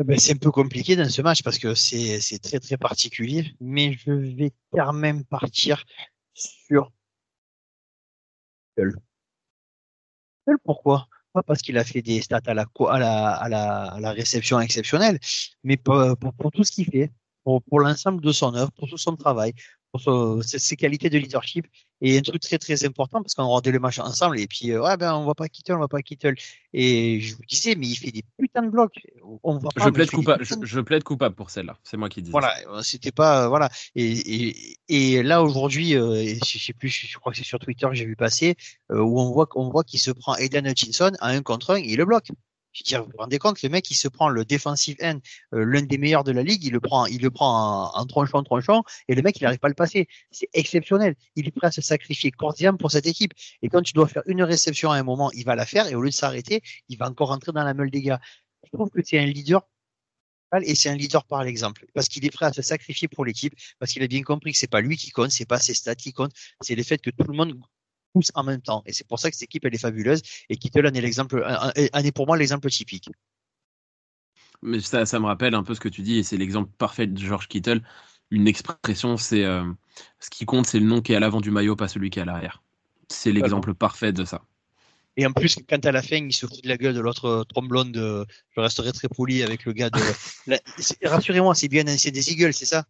Eh ben, c'est un peu compliqué dans ce match parce que c'est très très particulier, mais je vais quand même partir sur Pourquoi? Pas parce qu'il a fait des stats à la, réception exceptionnelle, mais pour, tout ce qu'il fait, pour l'ensemble de son œuvre, pour tout son travail, pour ses qualités de leadership. Et un truc très très important parce qu'on rendait le match ensemble et puis euh, ouais ben on va pas Kittle on va pas Kittle et je vous disais mais il fait des putains de blocs. On voit pas, je plaide coupable je, je, plaide coupable pour celle-là c'est moi qui dis voilà euh, c'était pas euh, voilà. Et, et, et là aujourd'hui euh, je sais plus je crois que c'est sur Twitter que j'ai vu passer où on voit on voit qu'il se prend Eden Hutchinson à un contre un et il le bloque je veux vous vous rendez compte, le mec, il se prend le defensive end, euh, l'un des meilleurs de la ligue, il le prend, il le prend en, en tronchon, tronchon, et le mec, il n'arrive pas à le passer. C'est exceptionnel. Il est prêt à se sacrifier corps pour cette équipe. Et quand tu dois faire une réception à un moment, il va la faire, et au lieu de s'arrêter, il va encore rentrer dans la meule des gars. Je trouve que c'est un leader et c'est un leader par l'exemple parce qu'il est prêt à se sacrifier pour l'équipe parce qu'il a bien compris que c'est pas lui qui compte c'est pas ses stats qui comptent c'est le fait que tout le monde en même temps. Et c'est pour ça que cette équipe, elle est fabuleuse et Kittle en est l'exemple, en est pour moi l'exemple typique. Mais ça, ça me rappelle un peu ce que tu dis et c'est l'exemple parfait de George Kittle. Une expression, c'est euh, ce qui compte, c'est le nom qui est à l'avant du maillot, pas celui qui est à l'arrière. C'est l'exemple parfait de ça. Et en plus, quand à la fin, il se fout de la gueule de l'autre tromblon de. Je resterai très poli avec le gars de. [LAUGHS] Rassurez-moi, c'est bien c'est des Eagles, c'est ça?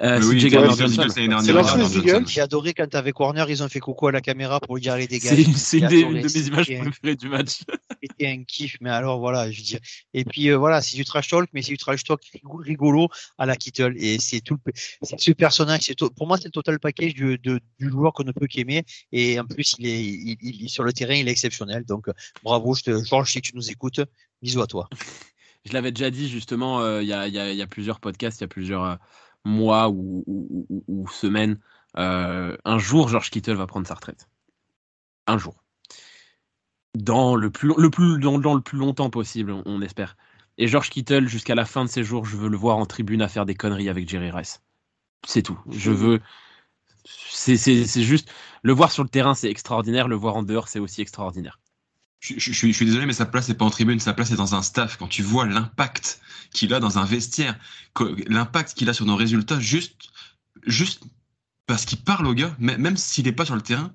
Euh, oui, c'est J'ai adoré quand avec Warner, ils ont fait coucou à la caméra pour lui dire allez dégage. C'est une, une, de mes images préférées du match. [LAUGHS] C'était un kiff, mais alors voilà, je veux dire. Et puis euh, voilà, c'est du trash talk, mais c'est du trash talk rigolo à la Kittle. Et c'est tout, c'est ce personnage. C'est pour moi, c'est le total package du, de, du joueur qu'on ne peut qu'aimer. Et en plus, il est, il, il, sur le terrain, il est exceptionnel. Donc bravo, je te, Georges, si tu nous écoutes, bisous à toi. [LAUGHS] je l'avais déjà dit justement euh, il y, a, plusieurs podcasts, il y a plusieurs euh, mois ou, semaines. Euh, un jour, George Kittle va prendre sa retraite. Un jour. Dans le plus, le plus, dans, le plus longtemps possible, on, espère. Et George Kittle, jusqu'à la fin de ses jours, je veux le voir en tribune à faire des conneries avec Jerry Rice. C'est tout. Je veux. C'est juste. Le voir sur le terrain, c'est extraordinaire. Le voir en dehors, c'est aussi extraordinaire. Je, suis, désolé, mais sa place n'est pas en tribune, sa place est dans un staff. Quand tu vois l'impact qu'il a dans un vestiaire, l'impact qu'il a sur nos résultats, juste, juste parce qu'il parle au gars, même s'il n'est pas sur le terrain,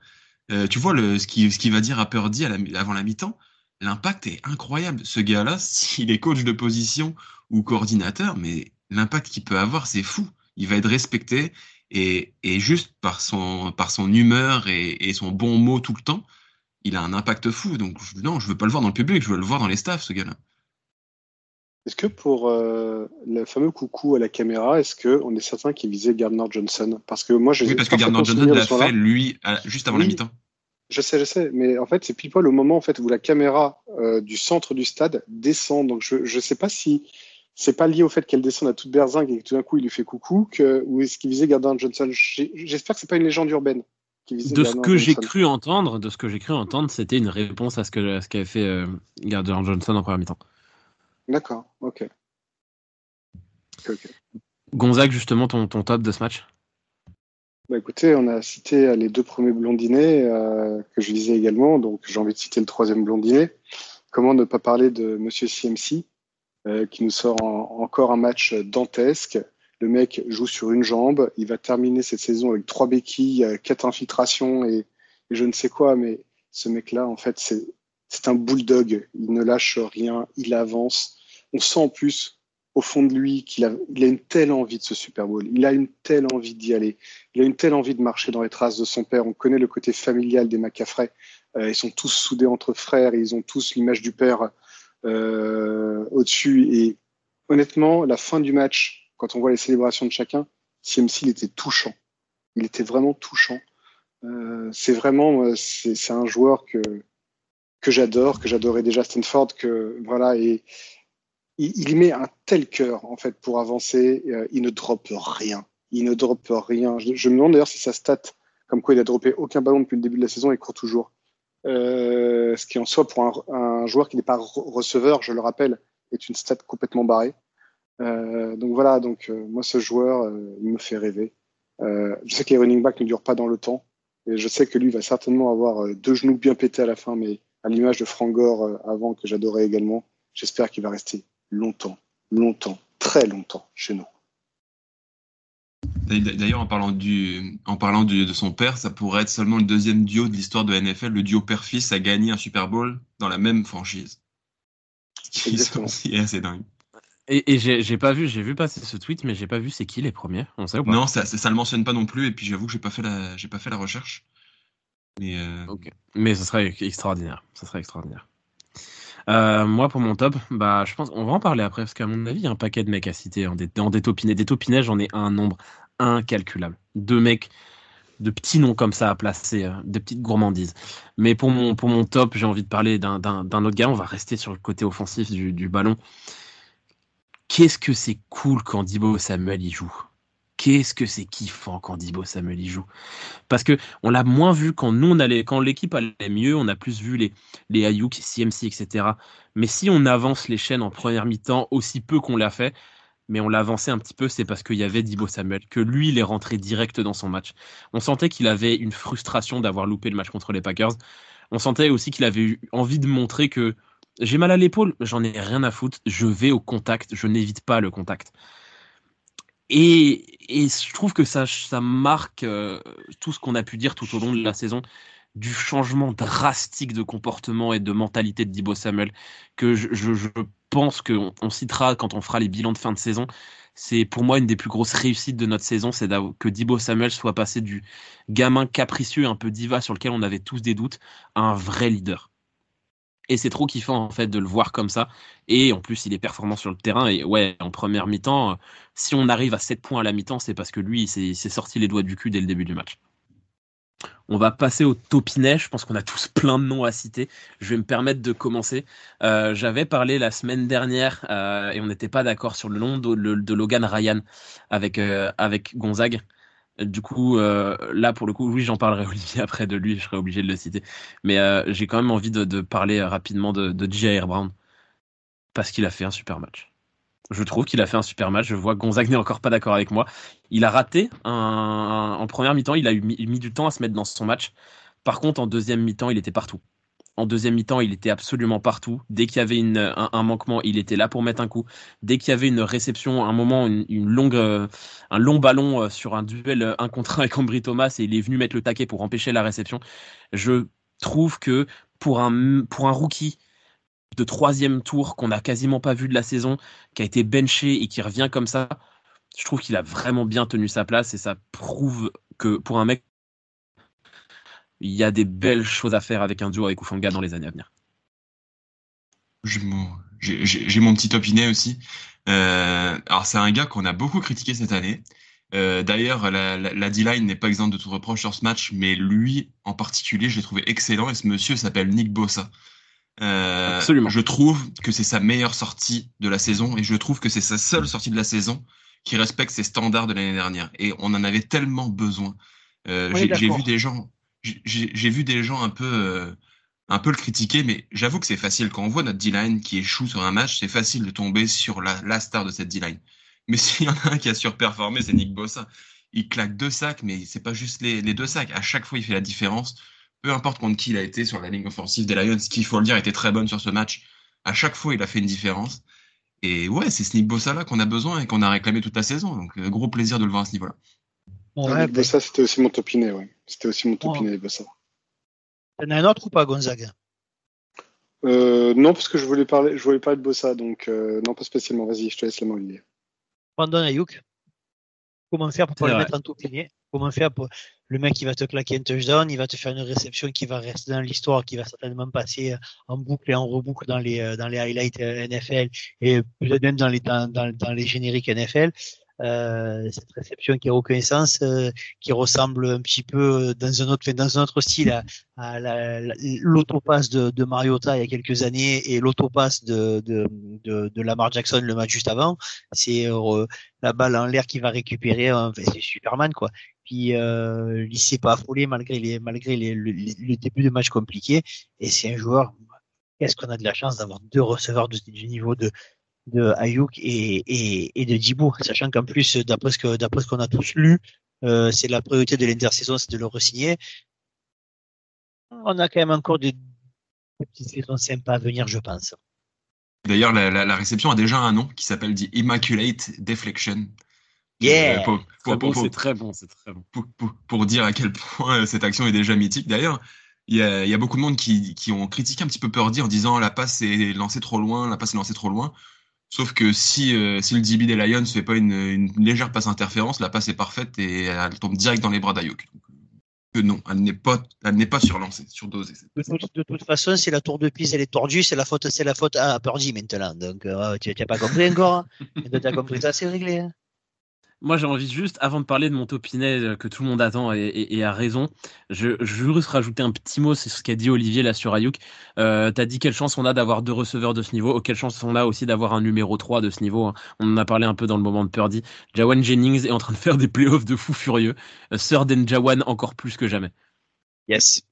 euh, tu vois ce qu'il va dire à Purdy avant la mi-temps, l'impact est incroyable. Ce gars-là, [LAUGHS] s'il est coach de position ou coordinateur, mais l'impact qu'il peut avoir, c'est fou. Il va être respecté et, juste par son, humeur et son bon mot tout le temps, il a un impact fou. Donc non, je veux pas le voir dans le public, je veux le voir dans les staffs, ce gars-là. Est-ce que pour euh, le fameux coucou à la caméra, est-ce qu'on est certain qu'il visait Gardner Johnson? Parce que moi, je oui, parce que Gardner Johnson l'a fait lui juste avant la mi-temps. Je sais, je sais, mais en fait, c'est pile poil au moment en fait où la caméra euh, du centre du stade descend. Donc, je ne sais pas si c'est pas lié au fait qu'elle descende à toute berzingue et que tout d'un coup il lui fait coucou, que, ou est-ce qu'il visait Gardner Johnson? J'espère que c'est pas une légende urbaine de ce que j'ai cru entendre, de ce que j'ai cru entendre, c'était une réponse à ce que ce qu'avait fait euh, Gardner Johnson en première mi-temps. D'accord, ok. Gonzague, justement, ton, ton top de ce match? Bah écoutez, on a cité euh, les deux premiers blondinés euh, que je disais également, donc j'ai envie de citer le troisième blondinet. Comment ne pas parler de Monsieur CMC, qui nous sort encore un match dantesque, le mec joue sur une jambe. Il va terminer cette saison avec trois béquilles, euh, quatre infiltrations et, je ne sais quoi. Mais ce mec-là, en fait, c'est un bulldog. Il ne lâche rien. Il avance. On sent en plus au fond de lui qu'il a, une telle envie de ce Super Bowl. Il a une telle envie d'y aller. Il a une telle envie de marcher dans les traces de son père. On connaît le côté familial des McCaffrey. Euh, ils sont tous soudés entre frères ils ont tous l'image du père euh, au-dessus. Et honnêtement, la fin du match, quand on voit les célébrations de chacun, CMC, il était touchant. Il était vraiment touchant. Euh, c'est vraiment, euh, c'est un joueur que que j'adore, que j'adorais déjà Stanford, que voilà, et il, met un tel cœur en fait pour avancer. Euh, il ne droppe rien. Il ne droppe rien. Je, me demande d'ailleurs si sa stat, comme quoi il a droppé aucun ballon depuis le début de la saison, et court toujours. ce qui en soi pour un, un joueur qui n'est pas receveur, je le rappelle, est une stat complètement barrée. Euh, donc voilà, donc euh, moi ce joueur, euh, il me fait rêver. je sais que les running backs ne durent pas dans le temps, et je sais que lui va certainement avoir deux genoux bien pétés à la fin, mais à l'image de Frank Gore avant que j'adorais également, j'espère qu'il va rester longtemps, longtemps, très longtemps chez nous. D'ailleurs, en parlant, du, en parlant de son père, ça pourrait être seulement le deuxième duo de l'histoire de NFL. Le duo père-fils a gagné un Super Bowl dans la même franchise. C'est [LAUGHS] assez dingue. Et, j'ai pas vu, j'ai vu passer ce tweet, mais j'ai pas vu c'est qui les premiers. On sait ou pas? Non, ça, ça, le mentionne pas non plus. Et puis j'avoue que j'ai pas fait la, j'ai pas fait la recherche. Mais, euh... mais ce serait extraordinaire. Ce serait extraordinaire. Euh, moi, pour mon top, bah, je pense, on va en parler après, parce qu'à mon avis, il y a un paquet de mecs à citer en, dé, en détopiné. Détopiné, j'en ai un nombre incalculable. Deux mecs de petits noms comme ça à placer, euh, de petites gourmandises. Mais pour mon, pour mon top, j'ai envie de parler d'un autre gars. On va rester sur le côté offensif du, du ballon qu'est-ce que c'est cool quand Dibo Samuel y joue? Qu'est-ce que c'est kiffant quand Dibo Samuel y joue? Parce que on l'a moins vu quand nous on allait, quand l'équipe allait mieux, on a plus vu les, les Ayuk, CMC, etc. Mais si on avance les chaînes en première mi-temps, aussi peu qu'on l'a fait, mais on l'a avancé un petit peu, c'est parce qu'il y avait Dibo Samuel, que lui, il est rentré direct dans son match. On sentait qu'il avait une frustration d'avoir loupé le match contre les Packers. On sentait aussi qu'il avait eu envie de montrer que j'ai mal à l'épaule, j'en ai rien à foutre. Je vais au contact, je n'évite pas le contact. Et, je trouve que ça, marque euh, tout ce qu'on a pu dire tout au long de la saison du changement drastique de comportement et de mentalité de Dibo Samuel que je, pense qu'on on citera quand on fera les bilans de fin de saison. C'est pour moi une des plus grosses réussites de notre saison, c'est que Dibo Samuel soit passé du gamin capricieux, un peu diva sur lequel on avait tous des doutes, à un vrai leader. Et c'est trop kiffant en fait de le voir comme ça. Et en plus, il est performant sur le terrain. Et ouais, en première mi-temps, euh, si on arrive à 7 points à la mi-temps, c'est parce que lui, il s'est sorti les doigts du cul dès le début du match. On va passer au topinet. Je pense qu'on a tous [LAUGHS] plein de noms à citer. Je vais me permettre de commencer. Euh, j'avais parlé la semaine dernière euh, et on n'était pas d'accord sur le nom de, Logan Ryan avec, avec Gonzague. Du coup, là, pour le coup, oui, j'en parlerai [LAUGHS] Olivier après de lui, je serai obligé de le citer. Mais j'ai quand même envie de, parler rapidement de, de J.R. Brown parce qu'il a fait un super match. Je trouve qu'il a fait un super match. Je vois que Gonzague n'est encore pas d'accord avec moi. Il a raté en première mi-temps. Il a eu mis, du temps à se mettre dans son match. Par contre, en deuxième mi-temps, il était partout. En deuxième mi-temps, il était absolument partout. Dès qu'il y avait un, manquement, il était là pour mettre un coup. Dès qu'il y avait une réception, un moment, une, longue, un long ballon euh, sur un duel un contre un avec Ambry Thomas et il est venu mettre le taquet pour empêcher la réception. Je trouve que pour un, pour un rookie de troisième tour qu'on n'a quasiment pas vu de la saison, qui a été benché et qui revient comme ça, je trouve qu'il a vraiment bien tenu sa place et ça prouve que pour un mec, il y a des belles choses à faire avec un duo avec Ufanga dans les années à venir. J'ai mon, petit opiné aussi. Euh, alors c'est un gars qu'on a beaucoup critiqué cette année. Euh, d'ailleurs, la, la D-line n'est pas exempte de tout reproche sur ce match, mais lui en particulier, je l'ai trouvé excellent et ce monsieur s'appelle Nick Bossa. Euh, Absolument. Je trouve que c'est sa meilleure sortie de la saison et je trouve que c'est sa seule sortie de la saison qui respecte ses standards de l'année dernière. Et on en avait tellement besoin. Euh, j'ai vu des gens, j'ai vu des gens un peu, euh, un peu le critiquer, mais j'avoue que c'est facile quand on voit notre D-line qui échoue sur un match, c'est facile de tomber sur la, star de cette D-line. Mais [LAUGHS] s'il y en a un qui a surperformé, c'est Nick Bossa. Il claque deux sacs, mais c'est pas juste les, deux sacs. À chaque fois, il fait la différence peu importe contre qui il a été sur la ligne offensive des Lions, qui, faut le dire, était très bonne sur ce match. À chaque fois, il a fait une différence. Et ouais, c'est ce Nick Bossa là qu'on a besoin et qu'on a réclamé toute la saison. Donc, euh, gros plaisir de le voir à ce niveau-là. Ouais, Bossa, c'était aussi mon topiné, ouais. C'était aussi mon topiné, Bossa. T'en as un autre ou pas, Gonzaga euh, Non, parce que je voulais parler, je voulais parler de Bossa, donc euh, non, pas spécialement. Vas-y, je te laisse la main, Olivier. Brandon Ayuk, comment faire pour pas le mettre en topiné? Comment faire pour le mec qui va te claquer un touchdown, il va te faire une réception qui va rester dans l'histoire, qui va certainement passer en boucle et en reboucle dans les dans les highlights euh, NFL et peut-être même dans les dans, dans, les génériques NFL. Euh, cette réception qui a aucun sens, euh, qui ressemble un petit peu dans un autre, dans un autre style à, à l'autopasse de, de Mariota il y a quelques années et l'autopasse de, de, de, de, Lamar Jackson le match juste avant. C'est euh, la balle en l'air qui va récupérer, c'est Superman quoi. Puis euh, il s'est pas affolé malgré les, malgré les, le, le, début de match compliqué. Et c'est un joueur. Qu'est-ce qu'on a de la chance d'avoir deux receveurs de, du niveau de de Ayuk et, et, et de Djibo, sachant qu'en plus, d'après ce que d'après ce qu'on a tous lu, euh, c'est la priorité de l'intersaison, c'est de le re-signer. On a quand même encore des, petites saisons sympas à venir, je pense. D'ailleurs, la, la, la, réception a déjà un nom qui s'appelle The Immaculate Deflection. Yeah! Euh, c'est très bon, c'est très bon. Pour, pour, pour, dire à quel point euh, cette action est déjà mythique. D'ailleurs, il y, a, il y a beaucoup de monde qui, qui ont critiqué un petit peu Purdy en disant la passe est lancée trop loin, la passe est lancée trop loin. Sauf que si, euh, si le DB des Lions fait pas une, une, légère passe interférence, la passe est parfaite et elle tombe direct dans les bras d'Ayuk. Que non, elle n'est pas, elle n'est pas surlancée, surdosée. De, de, toute façon, si la tour de piste elle est tordue, c'est la faute, c'est la faute à Purdy maintenant. Donc, euh, tu n'as pas compris encore. Hein [LAUGHS] tu as compris ça, c'est réglé. Hein moi, j'ai envie juste, avant de parler de mon topinet euh, que tout le monde attend et, a raison, je, je, juste rajouter un petit mot, c'est ce qu'a dit Olivier là sur Ayuk. Euh, T'as dit quelle chance on a d'avoir deux receveurs de ce niveau, quelle chance on a aussi d'avoir un numéro 3 de ce niveau. Hein. On en a parlé un peu dans le moment de Purdy. Jawan Jennings est en train de faire des playoffs de fou furieux. Euh, Sir Den Jawan encore plus que jamais. Yes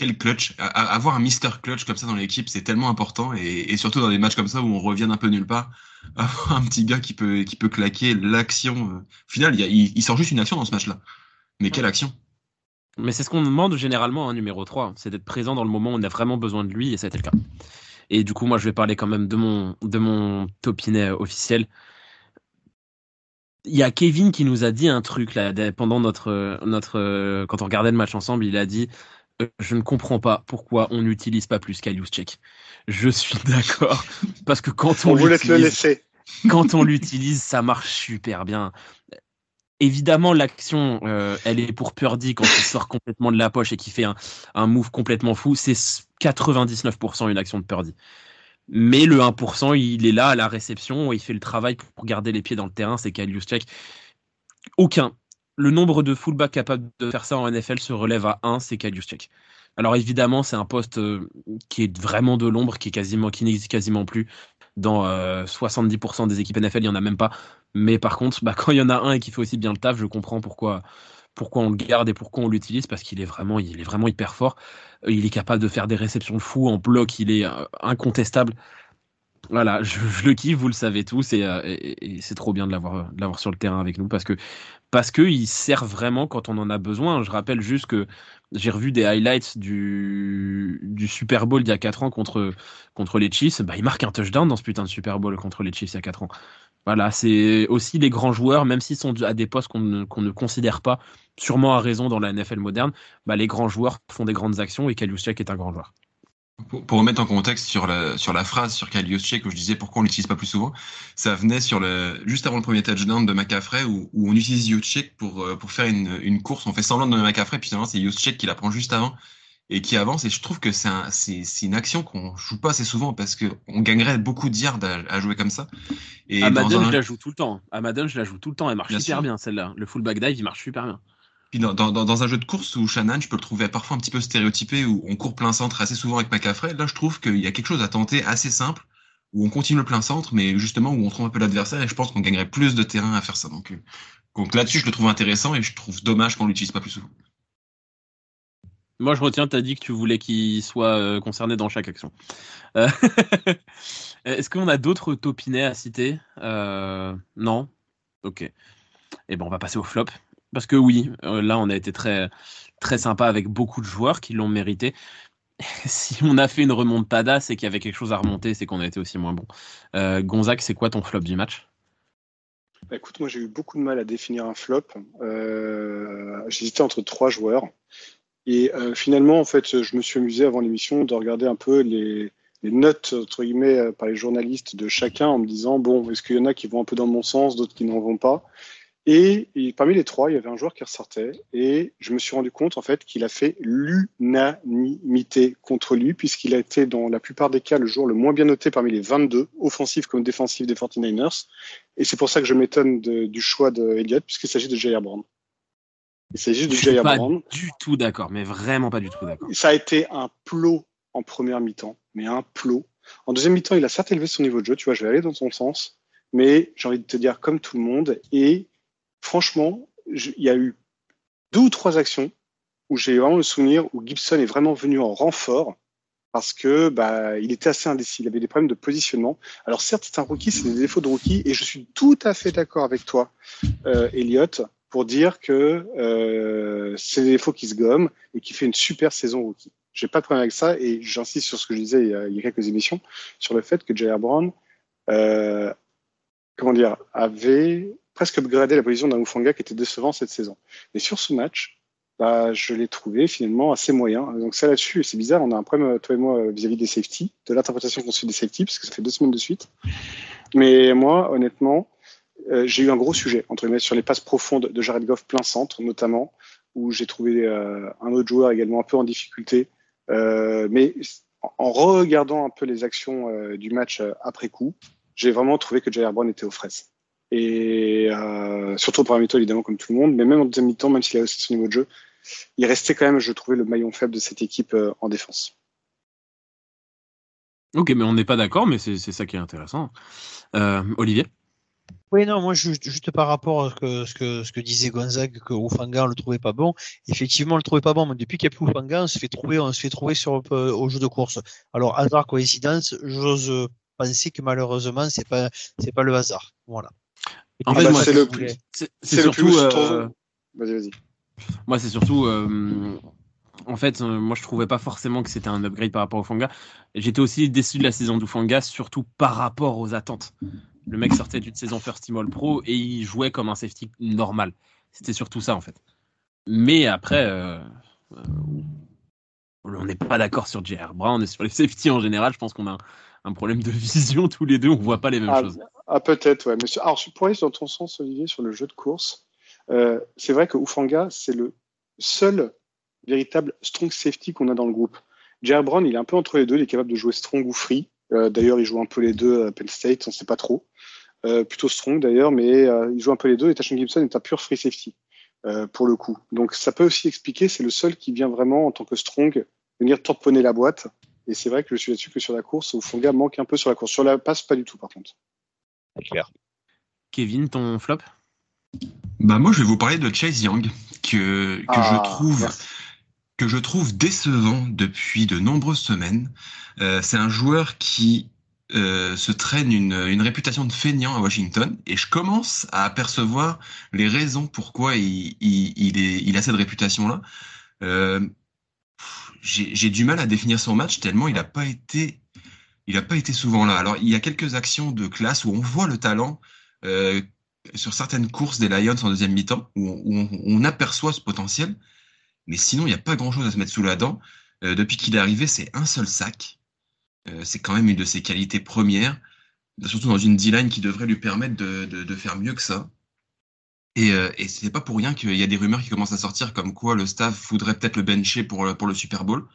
quel clutch. avoir un Mister Clutch comme ça dans l'équipe, c'est tellement important. Et, surtout dans des matchs comme ça où on revient d'un peu nulle part, [LAUGHS] avoir un petit gars qui peut, qui peut claquer l'action. Euh, au final, il, sort juste une action dans ce match-là. Mais quelle action Mais c'est ce qu'on demande généralement à un numéro 3, c'est d'être présent dans le moment où on a vraiment besoin de lui, et ça a été le cas. Et du coup, moi, je vais parler quand même de mon, de mon topinet officiel. Il y a Kevin qui nous a dit un truc là pendant notre notre quand on regardait le match ensemble. Il a dit je ne comprends pas pourquoi on n'utilise pas plus Check. Je suis d'accord parce que quand on, l'utilise, quand on l'utilise, ça marche super bien. Évidemment, l'action, euh, elle est pour Purdy quand il sort complètement de la poche et qu'il fait un, un move complètement fou. C'est 99% une action de Purdy. Mais le 1%, il est là à la réception, il fait le travail pour garder les pieds dans le terrain, c'est Check. Aucun, le nombre de fullbacks capables de faire ça en NFL se relève à 1, c'est Kyle Juszczyk. Alors évidemment, c'est un poste euh, qui est vraiment de l'ombre, qui quasiment, n'existe quasiment plus. Dans 70% des équipes NFL, il n'y en a même pas. Mais par contre, bah, [LAUGHS] quand il y en a un et qui fait aussi bien le taf, je comprends pourquoi, on le garde et pourquoi on l'utilise, parce qu'il est vraiment, est vraiment hyper fort. Il est capable de faire des réceptions de fou en bloc, il est incontestable. Voilà, je, le kiffe, vous le savez tous, euh, et, c'est trop bien de l'avoir, de l'avoir sur le terrain avec nous parce que il sert vraiment quand on en a besoin. Je rappelle juste que j'ai revu des highlights du, Super Bowl d'il y a 4 ans contre, les Chiefs. Bah, il marque un touchdown dans ce putain de Super Bowl contre les Chiefs il y a 4 ans. Voilà, c'est aussi les grands joueurs, même s'ils sont à des postes qu'on ne, considère pas, sûrement à raison dans la NFL moderne, bah, les grands joueurs font des grandes actions et Kaliuszczyk est un grand joueur. Pour, remettre en contexte sur la, sur la phrase sur Kyle Juszczyk où je disais pourquoi on l'utilise pas plus souvent, ça venait sur le, juste avant le premier touchdown de McCaffrey où, où on utilise Juszczyk pour, euh, pour faire une, une course, on fait semblant de McCaffrey, puis finalement c'est Juszczyk qui la prend juste avant et qui avance. Et je trouve que c'est un, une action qu'on joue pas assez souvent parce que on gagnerait beaucoup de yards à, jouer comme ça. Et à Madden, je la joue tout le temps. À Madden, je la joue tout le temps. Elle marche super bien celle-là. Le fullback dive, il marche super bien. Puis dans, un jeu de course où Shannon, je peux le trouver parfois un petit peu stéréotypé, où on court plein centre assez souvent avec McCaffrey, là je trouve qu'il y a quelque chose à tenter assez simple, où on continue le plein centre, mais justement où on trouve un peu l'adversaire, et je pense qu'on gagnerait plus de terrain à faire ça. Donc, euh, là-dessus, je le trouve intéressant, et je trouve dommage qu'on l'utilise pas plus souvent. Moi, je retiens, tu as dit que tu voulais qu'il soit euh, concerné dans chaque action. Euh, [LAUGHS] est-ce qu'on a d'autres topinets à citer? Non? Ok. Et eh bon, on va passer au flop. Parce que oui, euh, là, on a été très, très sympa avec beaucoup de joueurs qui l'ont mérité. [LAUGHS] si on a fait une remontada, c'est qu'il y avait quelque chose à remonter, c'est qu'on a été aussi moins bon. Euh, Gonzague, c'est quoi ton flop du match? Bah, Écoute, moi j'ai eu beaucoup de mal à définir un flop. Euh, J'hésitais entre trois joueurs. Et finalement, en fait, je me suis amusé avant l'émission de regarder un peu les, les notes, entre guillemets, par les journalistes de chacun en me disant, bon, est-ce qu'il y en a qui vont un peu dans mon sens, d'autres qui n'en vont pas? Et, parmi les trois, il y avait un joueur qui ressortait et je me suis rendu compte en fait qu'il a fait l'unanimité contre lui puisqu'il a été dans la plupart des cas le joueur le moins bien noté parmi les 22, offensifs comme défensifs des 49ers. Et c'est pour ça que je m'étonne du choix de Elliott puisqu'il s'agit de Jair Brown. Il s'agit de Jair Brown. Pas du tout d'accord, mais vraiment pas du tout d'accord. Ça a été un plot en première mi-temps, mais un plot. En deuxième mi-temps, il a certes élevé son niveau de jeu, tu vois, je vais aller dans son sens, mais j'ai envie de te dire comme tout le monde et franchement, il y a eu deux ou trois actions où j'ai vraiment le souvenir où Gibson est vraiment venu en renfort parce que bah, il était assez indécis, il avait des problèmes de positionnement. Alors certes, c'est un rookie, c'est des défauts de rookie, et je suis tout à fait d'accord avec toi, euh, Elliot, pour dire que euh, c'est des défauts qui se gomment et qui fait une super saison rookie. J'ai pas de problème avec ça, et j'insiste sur ce que je disais il y a, il y a quelques émissions sur le fait que Jair Brown, euh, comment dire, avait presque upgradé la position d'un Ufanga qui était décevant cette saison. Mais sur ce match, bah, je l'ai trouvé finalement assez moyen. Donc ça là-dessus, c'est bizarre, on a un problème, toi et moi, vis-à-vis des safety, de l'interprétation qu'on suit des safety, parce que ça fait deux semaines de suite. Mais moi, honnêtement, euh, j'ai eu un gros sujet, entre guillemets, sur les passes profondes de Jared Goff plein centre, notamment, où j'ai trouvé euh, un autre joueur également un peu en difficulté. Euh, mais en regardant un peu les actions du match après coup, j'ai vraiment trouvé que Jair Brown était aux fraises. Et euh, surtout au premier mi-temps, évidemment, comme tout le monde, mais même en deuxième mi-temps, même s'il a aussi son niveau de jeu, il restait quand même, je trouvais, le maillon faible de cette équipe euh, en défense. Ok, mais on n'est pas d'accord, mais c'est ça qui est intéressant. Euh, Olivier? Oui, non, moi, juste, juste par rapport à ce que, ce que, ce que disait Gonzague, que Ufanga, on le trouvait pas bon. Effectivement, on le trouvait pas bon, mais depuis qu'il n'y a plus Ufanga, on se fait trouver, on se fait trouver sur, euh, au jeu de course. Alors, hasard, coïncidence, j'ose penser que malheureusement, c'est pas, c'est pas le hasard. Voilà. En fait, moi, c'est le plus. C'est surtout. Euh, vas-y, vas-y. Moi, c'est surtout. Euh, en fait, euh, moi, je trouvais pas forcément que c'était un upgrade par rapport au Fanga. J'étais aussi déçu de la saison du Fanga, surtout par rapport aux attentes. Le mec sortait d'une saison First Team All Pro et il jouait comme un safety normal. C'était surtout ça, en fait. Mais après, on n'est pas d'accord sur JR Brown et sur les safety en général. Je pense qu'on a un problème de [LAUGHS] vision tous les deux. On voit pas les mêmes ah, choses. Ah, peut-être, ouais. Monsieur, alors, pour aller dans ton sens, Olivier, sur le jeu de course, euh, c'est vrai que Ufanga, c'est le seul véritable strong safety qu'on a dans le groupe. Jair Brown, il est un peu entre les deux, il est capable de jouer strong ou free. Euh, d'ailleurs, il joue un peu les deux à Penn State, on ne sait pas trop. Euh, plutôt strong d'ailleurs, mais il joue un peu les deux. Et Tashon Gibson est un pur free safety. pour le coup. Donc ça peut aussi expliquer, c'est le seul qui vient vraiment en tant que strong venir tamponner la boîte. Et c'est vrai que je suis là-dessus que sur la course, Ufunga manque un peu sur la course. Sur la passe, pas du tout par contre. Clair. Kevin, ton flop? Bah moi, je vais vous parler de Chase Young, que, que Ah, je trouve merci. que je trouve décevant depuis de nombreuses semaines. Euh, c'est un joueur qui euh, se traîne une, une réputation de feignant à Washington et je commence à apercevoir les raisons pourquoi il, il, il, est, il a cette réputation-là. Euh, j'ai du mal à définir son match tellement il n'a pas été il pas été souvent là. Alors il y a quelques actions de classe où on voit le talent euh, sur certaines courses des Lions en deuxième mi-temps où, on- aperçoit ce potentiel. Mais sinon, il n'y a pas grand-chose à se mettre sous la dent. Euh, depuis qu'il est arrivé, c'est un seul sac. Euh, c'est quand même une de ses qualités premières, surtout dans une D-line qui devrait lui permettre de faire mieux que ça. Et, euh, et c'est pas pour rien qu'il y a des rumeurs qui commencent à sortir comme quoi le staff voudrait peut-être le bencher pour le, pour le Super Bowl.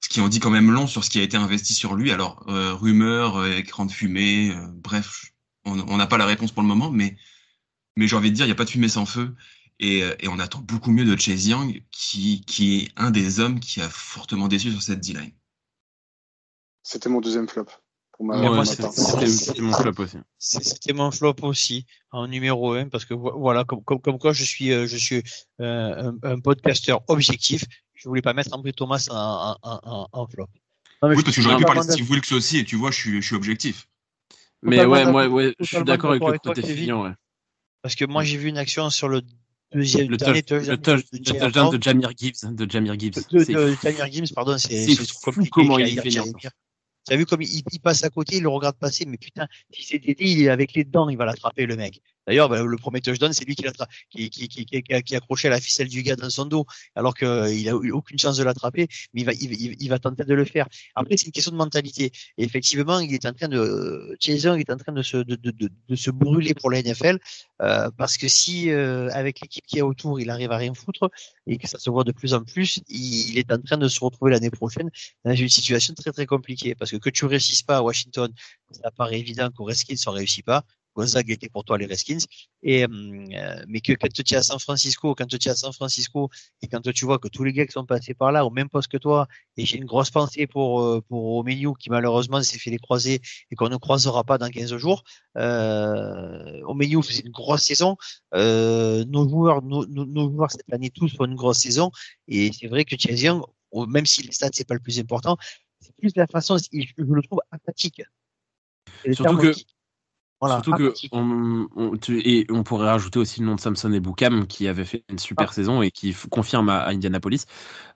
Ce qui en dit quand même long sur ce qui a été investi sur lui. Alors, euh, rumeurs, euh, écran de fumée, euh, bref, on n'a pas la réponse pour le moment, mais, mais j'ai envie de dire, il n'y a pas de fumée sans feu. Et, euh, et on attend beaucoup mieux de Chase Young, qui, qui est un des hommes qui a fortement déçu sur cette D-line. C'était mon deuxième flop. Pour ma, moi, ma. C'était mon flop aussi. C'était mon flop aussi en numéro un parce que vo- voilà comme, comme, comme quoi je suis euh, je suis euh, un, un podcasteur objectif. Je voulais pas mettre André Thomas en, en, en, en flop. Non, Oui, je- parce que j'aurais pu parler de Steve Wilkes aussi, et tu vois, je suis, je suis objectif. Mais ouais, moi, ouais, je suis d'accord avec le côté feignant, ouais. Parce que moi j'ai vu une action sur le deuxième Le, dernier touchdown touch- de Jamir Gibbs, de Jamir Gibbs. de. Tamir Gibbs, pardon, c'est comment il est Tu vu comme il, il passe à côté, il le regarde passer, mais putain, si c'est Dédé, il est avec les dents, il va l'attraper, le mec. D'ailleurs, ben, le premier touchdown, c'est lui qui, qui, qui, qui, qui, qui a, qui a accroché la ficelle du gars dans son dos, alors qu'il a eu aucune chance de l'attraper, mais il va, tenter de le faire. Après, c'est une question de mentalité. Effectivement, il est en train de, Jason est en train de se, brûler pour la NFL, euh, parce que si, euh, avec l'équipe qui est autour, il arrive à rien foutre, et que ça se voit de plus en plus, il, est en train de se retrouver l'année prochaine dans une situation très très compliquée parce que que tu réussisses pas à Washington, ça paraît évident qu'au Redskins ça réussit pas. Gonzaga était pour toi les Redskins et euh, mais que quand tu es à San Francisco, quand tu es à San Francisco et quand tu vois que tous les gars qui sont passés par là au même poste que toi et j'ai une grosse pensée pour euh, pour Omeniu qui malheureusement s'est fait les croiser et qu'on ne croisera pas dans 15 jours. Euh, Omeniu faisait une grosse saison. Euh, nos joueurs nos, nos, nos joueurs cette année tous font une grosse saison et c'est vrai que Young, même si les stats c'est pas le plus important, c'est plus la façon, je le trouve apathique. Surtout que- qui- voilà, Surtout que on, on- tu- et on pourrait rajouter aussi le nom de Samson et qui avait fait une super Ah. saison et qui confirme à, à Indianapolis.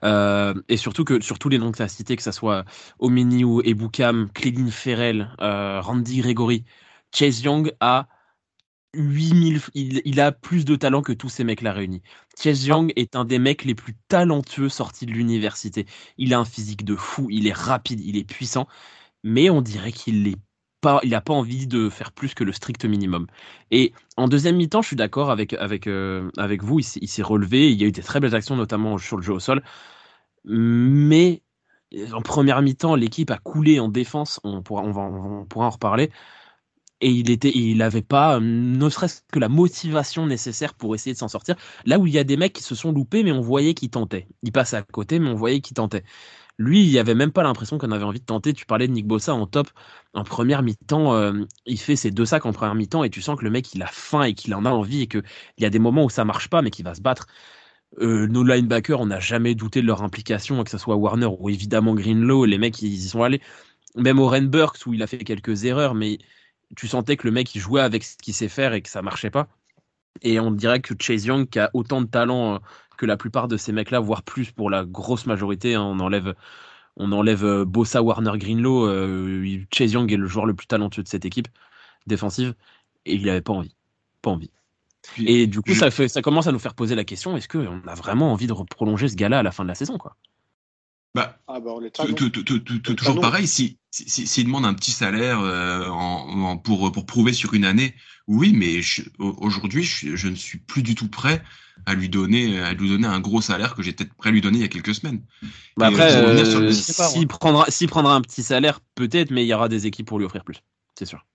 Euh, et surtout que sur tous les noms que tu as cités, que ce soit Omeniu et Boukam, Cléline Ferrell, euh, Randy Gregory, Chase Young a 8000, il, il a plus de talent que tous ces mecs-là réunis. Chase Young est un des mecs les plus talentueux sortis de l'université. Il a un physique de fou, il est rapide, il est puissant, mais on dirait qu'il est il a pas envie de faire plus que le strict minimum. Et en deuxième mi-temps, je suis d'accord avec avec euh, avec vous. Il, s'est- relevé. Il y a eu des très belles actions, notamment sur le jeu au sol. Mais en première mi-temps, l'équipe a coulé en défense. On pourra, on va, on pourra en reparler. Et il était, il n'avait pas, ne serait-ce que la motivation nécessaire pour essayer de s'en sortir. Là où il y a des mecs qui se sont loupés, mais on voyait qu'ils tentaient. Ils passaient à côté, mais on voyait qu'ils tentaient. Lui, il n'y avait même pas l'impression qu'on avait envie de tenter. Tu parlais de Nick Bossa en top. En première mi-temps, euh, il fait ses deux sacs en première mi-temps et tu sens que le mec, il a faim et qu'il en a envie et qu'il y a des moments où ça marche pas, mais qu'il va se battre. Euh, nos linebackers, on n'a jamais douté de leur implication, que ce soit Warner ou évidemment Greenlow. Les mecs, ils y sont allés. Même Oren Burks, où il a fait quelques erreurs, mais tu sentais que le mec, il jouait avec ce qu'il sait faire et que ça marchait pas. Et on dirait que Chase Young, qui a autant de talent euh, que la plupart de ces mecs-là, voire plus pour la grosse majorité, hein, on enlève, on enlève euh, Bossa, Warner, Greenlow. euh, Chase Young est le joueur le plus talentueux de cette équipe défensive et il n'avait pas envie. Pas envie. Puis, Et du coup, je- ça, fait, ça commence à nous faire poser la question est-ce qu'on a vraiment envie de prolonger ce gars-là à la fin de la saison quoi? Bah, Ah bah on est toujours pareil, si, si, si- s'il demande un petit salaire euh, en, en- pour, pour prouver sur une année, oui, mais aujourd'hui, je, je ne suis plus du tout prêt à lui donner, à lui donner un gros salaire que j'étais prêt à lui donner il y a quelques semaines. Bah Et, Après, euh, euh, s'il prendra, s'il prendra un petit salaire, peut-être, mais il y aura des équipes pour lui offrir plus. C'est sûr.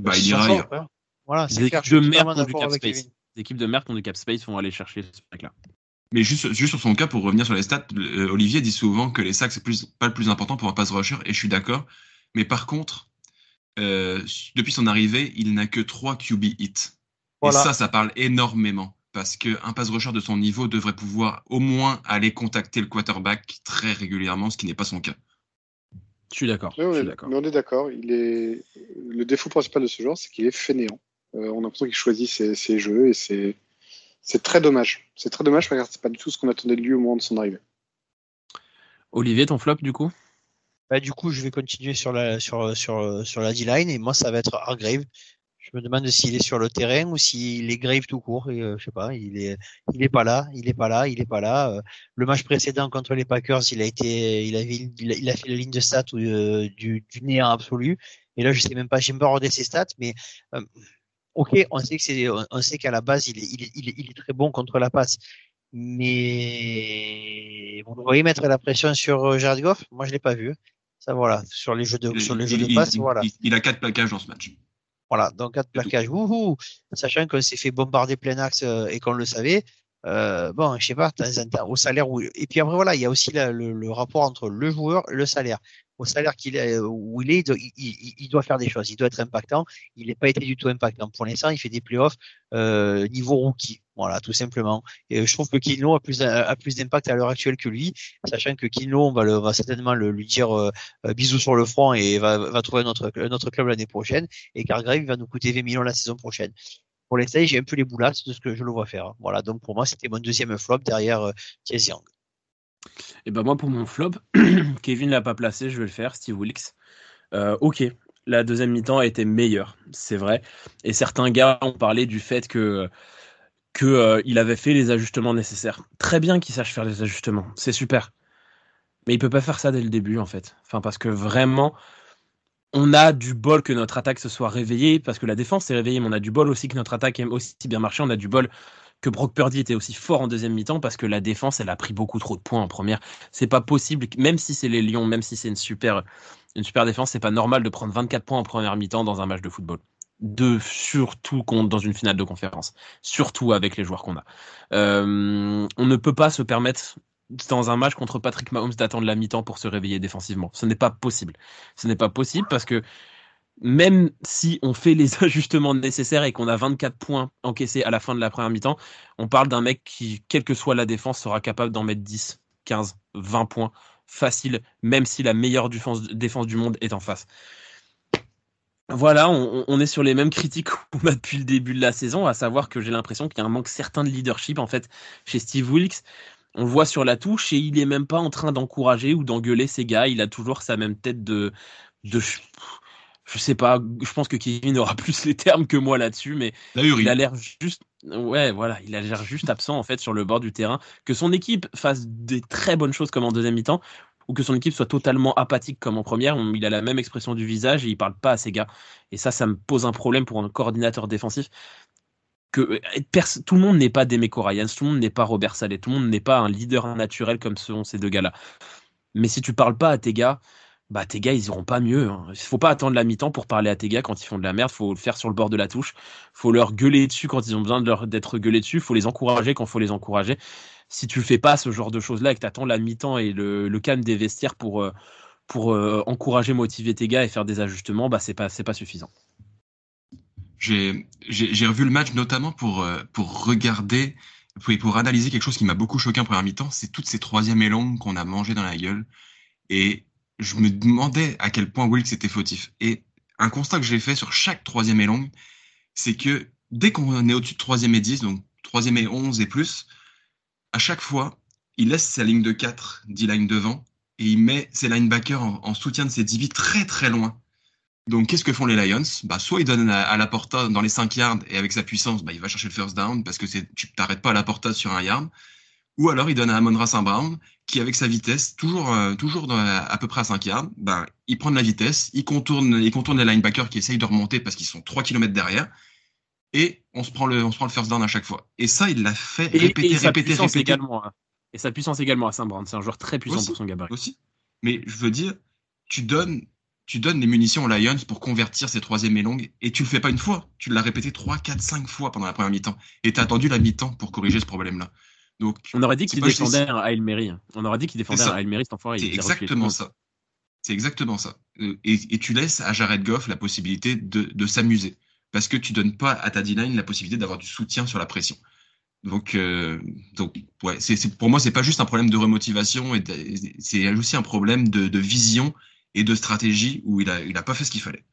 Bah, il ira ailleurs. Voilà, Des clair. équipes de merde du cap space. Les équipes de merde qui ont du cap space vont aller chercher ce mec-là. Mais juste, juste sur son cas, pour revenir sur les stats, euh, Olivier dit souvent que les sacs, c'est plus, pas le plus important pour un pass rusher, et je suis d'accord. Mais par contre, euh, depuis son arrivée, il n'a que 3 QB hits. Voilà. Et ça, ça parle énormément. Parce qu'un pass rusher de son niveau devrait pouvoir au moins aller contacter le quarterback très régulièrement, ce qui n'est pas son cas. Je suis d'accord. Mais on, est, d'accord. mais on est d'accord. Il est le défaut principal de ce joueur, c'est qu'il est fainéant. Euh, on a l'impression qu'il choisit ses, ses jeux et c'est c'est très dommage. C'est très dommage parce que c'est pas du tout ce qu'on attendait de lui au moment de son arrivée. Olivier, ton flop du coup? Bah, du coup, je vais continuer sur la sur sur sur la D-line et moi ça va être Hargrave. Je me demande s'il est sur le terrain ou s'il est grave tout court. Et, euh, je sais pas, il est il est pas là, il est pas là, il est pas là. Euh, le match précédent contre les Packers, il a été il avait il a, il a fait la ligne de stats euh, du du néant absolu. Et là, je sais même pas, j'ai même pas regardé ses stats, mais euh, ok, on sait que c'est on sait qu'à la base il est, il est il est il est très bon contre la passe. Mais vous voyez mettre la pression sur euh, Jared Goff, moi je l'ai pas vu. Ça voilà, sur les jeux de sur les jeux de passe, il- voilà. il- a quatre plaquages dans ce match. Voilà, donc quatre plaquages, wouhou, sachant qu'on s'est fait bombarder plein axe euh, et qu'on le savait. Euh, bon, je sais pas, temps en temps, au salaire où... et puis après voilà, il y a aussi la- le, le rapport entre le joueur et le salaire. Au salaire qu'il est, euh, où il est, il doit, il- il- doit faire des choses, il doit être impactant. Il n'est pas été du tout impactant. Pour l'instant, il fait des playoffs euh, niveau rookie, voilà, tout simplement. Et je trouve que Kino a plus a plus d'impact à l'heure actuelle que lui, sachant que Kino, on va, le, va certainement le, lui dire euh, euh, bisous sur le front et va, va trouver un autre club l'année prochaine. Et Cargrave va nous coûter 20 millions la saison prochaine. Pour l'instant, j'ai un peu les boulasses de ce que je le vois faire. Voilà, donc pour moi, c'était mon deuxième flop derrière euh, Young. Et ben moi pour mon flop, [CLEARS THROAT] Kevin l'a pas placé, je vais le faire, Steve Wilkes. Euh, ok, la deuxième mi-temps a été meilleure, c'est vrai. Et certains gars ont parlé du fait que que euh, avait fait les ajustements nécessaires. Très bien qu'il sache faire les ajustements, c'est super. Mais il peut pas faire ça dès le début en fait. Enfin parce que vraiment on a du bol que notre attaque se soit réveillée parce que la défense s'est réveillée, mais on a du bol aussi que notre attaque ait aussi bien marché. On a du bol que Brock Purdy était aussi fort en deuxième mi-temps parce que la défense, elle a pris beaucoup trop de points en première. C'est pas possible, même si c'est les Lions, même si c'est une super, une super défense, c'est pas normal de prendre 24 points en première mi-temps dans un match de football. De surtout dans une finale de conférence, surtout avec les joueurs qu'on a. Euh, on ne peut pas se permettre dans un match contre Patrick Mahomes d'attendre la mi-temps pour se réveiller défensivement. Ce n'est pas possible. Ce n'est pas possible parce que même si on fait les [LAUGHS] ajustements nécessaires et qu'on a 24 points encaissés à la fin de la première mi-temps, on parle d'un mec qui, quelle que soit la défense, sera capable d'en mettre 10, 15, 20 points facile, même si la meilleure défense, du monde est en face. Voilà, on, est sur les mêmes critiques [LAUGHS] depuis le début de la saison, à savoir que j'ai l'impression qu'il y a un manque certain de leadership en fait chez Steve Wilkes. On le voit sur la touche et il est même pas en train d'encourager ou d'engueuler ses gars. Il a toujours sa même tête de je sais pas, je pense que Kevin aura [LAUGHS] plus les termes que moi là-dessus, mais il a l'air juste, ouais, voilà, il a l'air juste absent en fait sur le bord du terrain. Que son équipe fasse des très bonnes choses comme en deuxième mi-temps, ou que son équipe soit totalement apathique comme en première, il a la même expression du visage et il parle pas à ses gars. Et ça, ça me pose un problème pour un coordinateur défensif. Que tout le monde n'est pas Demeco Ryans, tout le monde n'est pas Robert Saleh, tout le monde n'est pas un leader naturel comme sont ces deux gars-là. Mais si tu parles pas à tes gars, bah tes gars ils iront pas mieux. Hein. Faut pas attendre la mi-temps pour parler à tes gars quand ils font de la merde. Faut le faire sur le bord de la touche. Faut leur gueuler dessus quand ils ont besoin d'être gueulés dessus. Faut les encourager quand faut les encourager. Si tu fais pas ce genre de choses là et que t'attends la mi-temps et le, calme des vestiaires pour euh, pour euh, encourager, motiver tes gars et faire des ajustements, bah c'est pas c'est pas suffisant. J'ai revu le match notamment pour euh, pour regarder pour, pour analyser quelque chose qui m'a beaucoup choqué en première mi-temps, c'est toutes ces troisièmes et longues qu'on a mangé dans la gueule et je me demandais à quel point Wilkes était fautif. Et un constat que j'ai fait sur chaque troisième et longue, c'est que dès qu'on est au-dessus de troisième et 10, donc troisième et 11 et plus, à chaque fois, il laisse sa ligne de 4, 10 lines devant, et il met ses linebackers en, en soutien de ses DB très très loin. Donc qu'est-ce que font les Lions? Bah, Soit ils donnent à, la porta dans les 5 yards, et avec sa puissance, bah, il va chercher le first down, parce que tu t'arrêtes pas à la porta sur un yard. Ou alors il donne à Amon Brown, qui avec sa vitesse, toujours, euh, toujours dans, à peu près à 5 yards, ben, il prend de la vitesse, il contourne, il contourne les linebackers qui essayent de remonter parce qu'ils sont 3 km derrière, et on se, prend le, on se prend le first down à chaque fois. Et ça, il l'a fait et, répéter, et répéter, répéter. Également, hein. Et sa puissance également à Saint Brown, c'est un joueur très puissant aussi, pour son gabarit. Aussi. Mais je veux dire, tu donnes tu donnes les munitions aux Lions pour convertir ces troisième et longues, et tu le fais pas une fois, tu l'as répété trois, quatre, cinq fois pendant la première mi-temps, et tu as attendu la mi-temps pour corriger ce problème-là. Donc, on aurait dit qu'il défendait un Hail Mary. On aurait dit qu'il défendait Mary, cet C'est exactement ça. C'est exactement ça. Euh, et, tu laisses à Jared Goff la possibilité de, s'amuser. Parce que tu donnes pas à ta D-line la possibilité d'avoir du soutien sur la pression. Donc, euh, donc ouais, c'est, pour moi, c'est pas juste un problème de remotivation, et c'est aussi un problème de, vision et de stratégie où il a, il a pas fait ce qu'il fallait.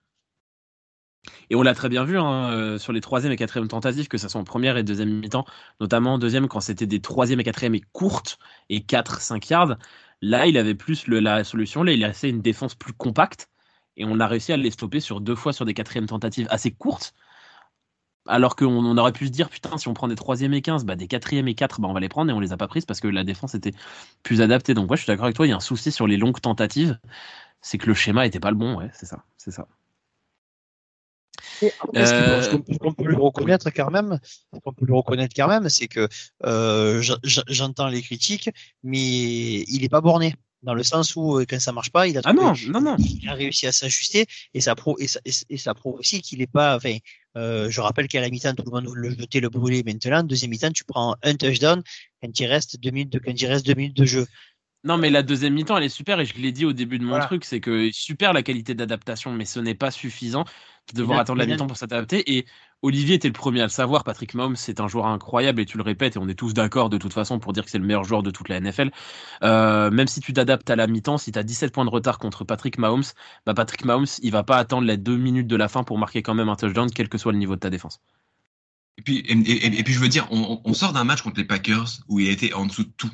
Et on l'a très bien vu hein, euh, sur les troisième et quatrième tentatives, que ce soit en première et deuxième mi-temps, notamment en deuxième quand c'était des troisième et quatrième et courtes et 4-5 yards. Là, il avait plus la solution. Là, il a fait une défense plus compacte et on a réussi à les stopper sur deux fois sur des quatrièmes tentatives assez courtes. Alors qu'on aurait pu se dire, putain, si on prend des troisième et 15, bah, des quatrième et 4, bah, on va les prendre et on les a pas prises parce que la défense était plus adaptée. Donc, moi, je suis d'accord avec toi, il y a un souci sur les longues tentatives. C'est que le schéma était pas le bon, ouais, c'est ça, c'est ça. Euh, ce qu'on peut lui reconnaître quand même, qu'on peut lui reconnaître quand même, c'est que euh, j'entends les critiques, mais il est pas borné dans le sens où euh, quand ça marche pas, il a, ah non, non, non. Il a réussi à s'ajuster et ça prouve et ça, et ça prouve aussi qu'il est pas. Enfin, euh, je rappelle qu'à la mi-temps tout le monde le jeter, le brûler. Maintenant, deuxième mi-temps, tu prends un touchdown quand il reste deux minutes de quand il reste deux minutes de jeu. Non, mais la deuxième mi-temps, elle est super et je l'ai dit au début de mon truc, c'est que super la qualité d'adaptation, mais ce n'est pas suffisant de devoir attendre la mi-temps pour s'adapter. Et Olivier était le premier à le savoir. Patrick Mahomes, c'est un joueur incroyable et tu le répètes et on est tous d'accord de toute façon pour dire que c'est le meilleur joueur de toute la NFL. Euh, même si tu t'adaptes à la mi-temps, si tu as 17 points de retard contre Patrick Mahomes, bah Patrick Mahomes, il va pas attendre les deux minutes de la fin pour marquer quand même un touchdown, quel que soit le niveau de ta défense. Et puis, et, puis je veux dire, on, on sort d'un match contre les Packers où il a été en dessous de tout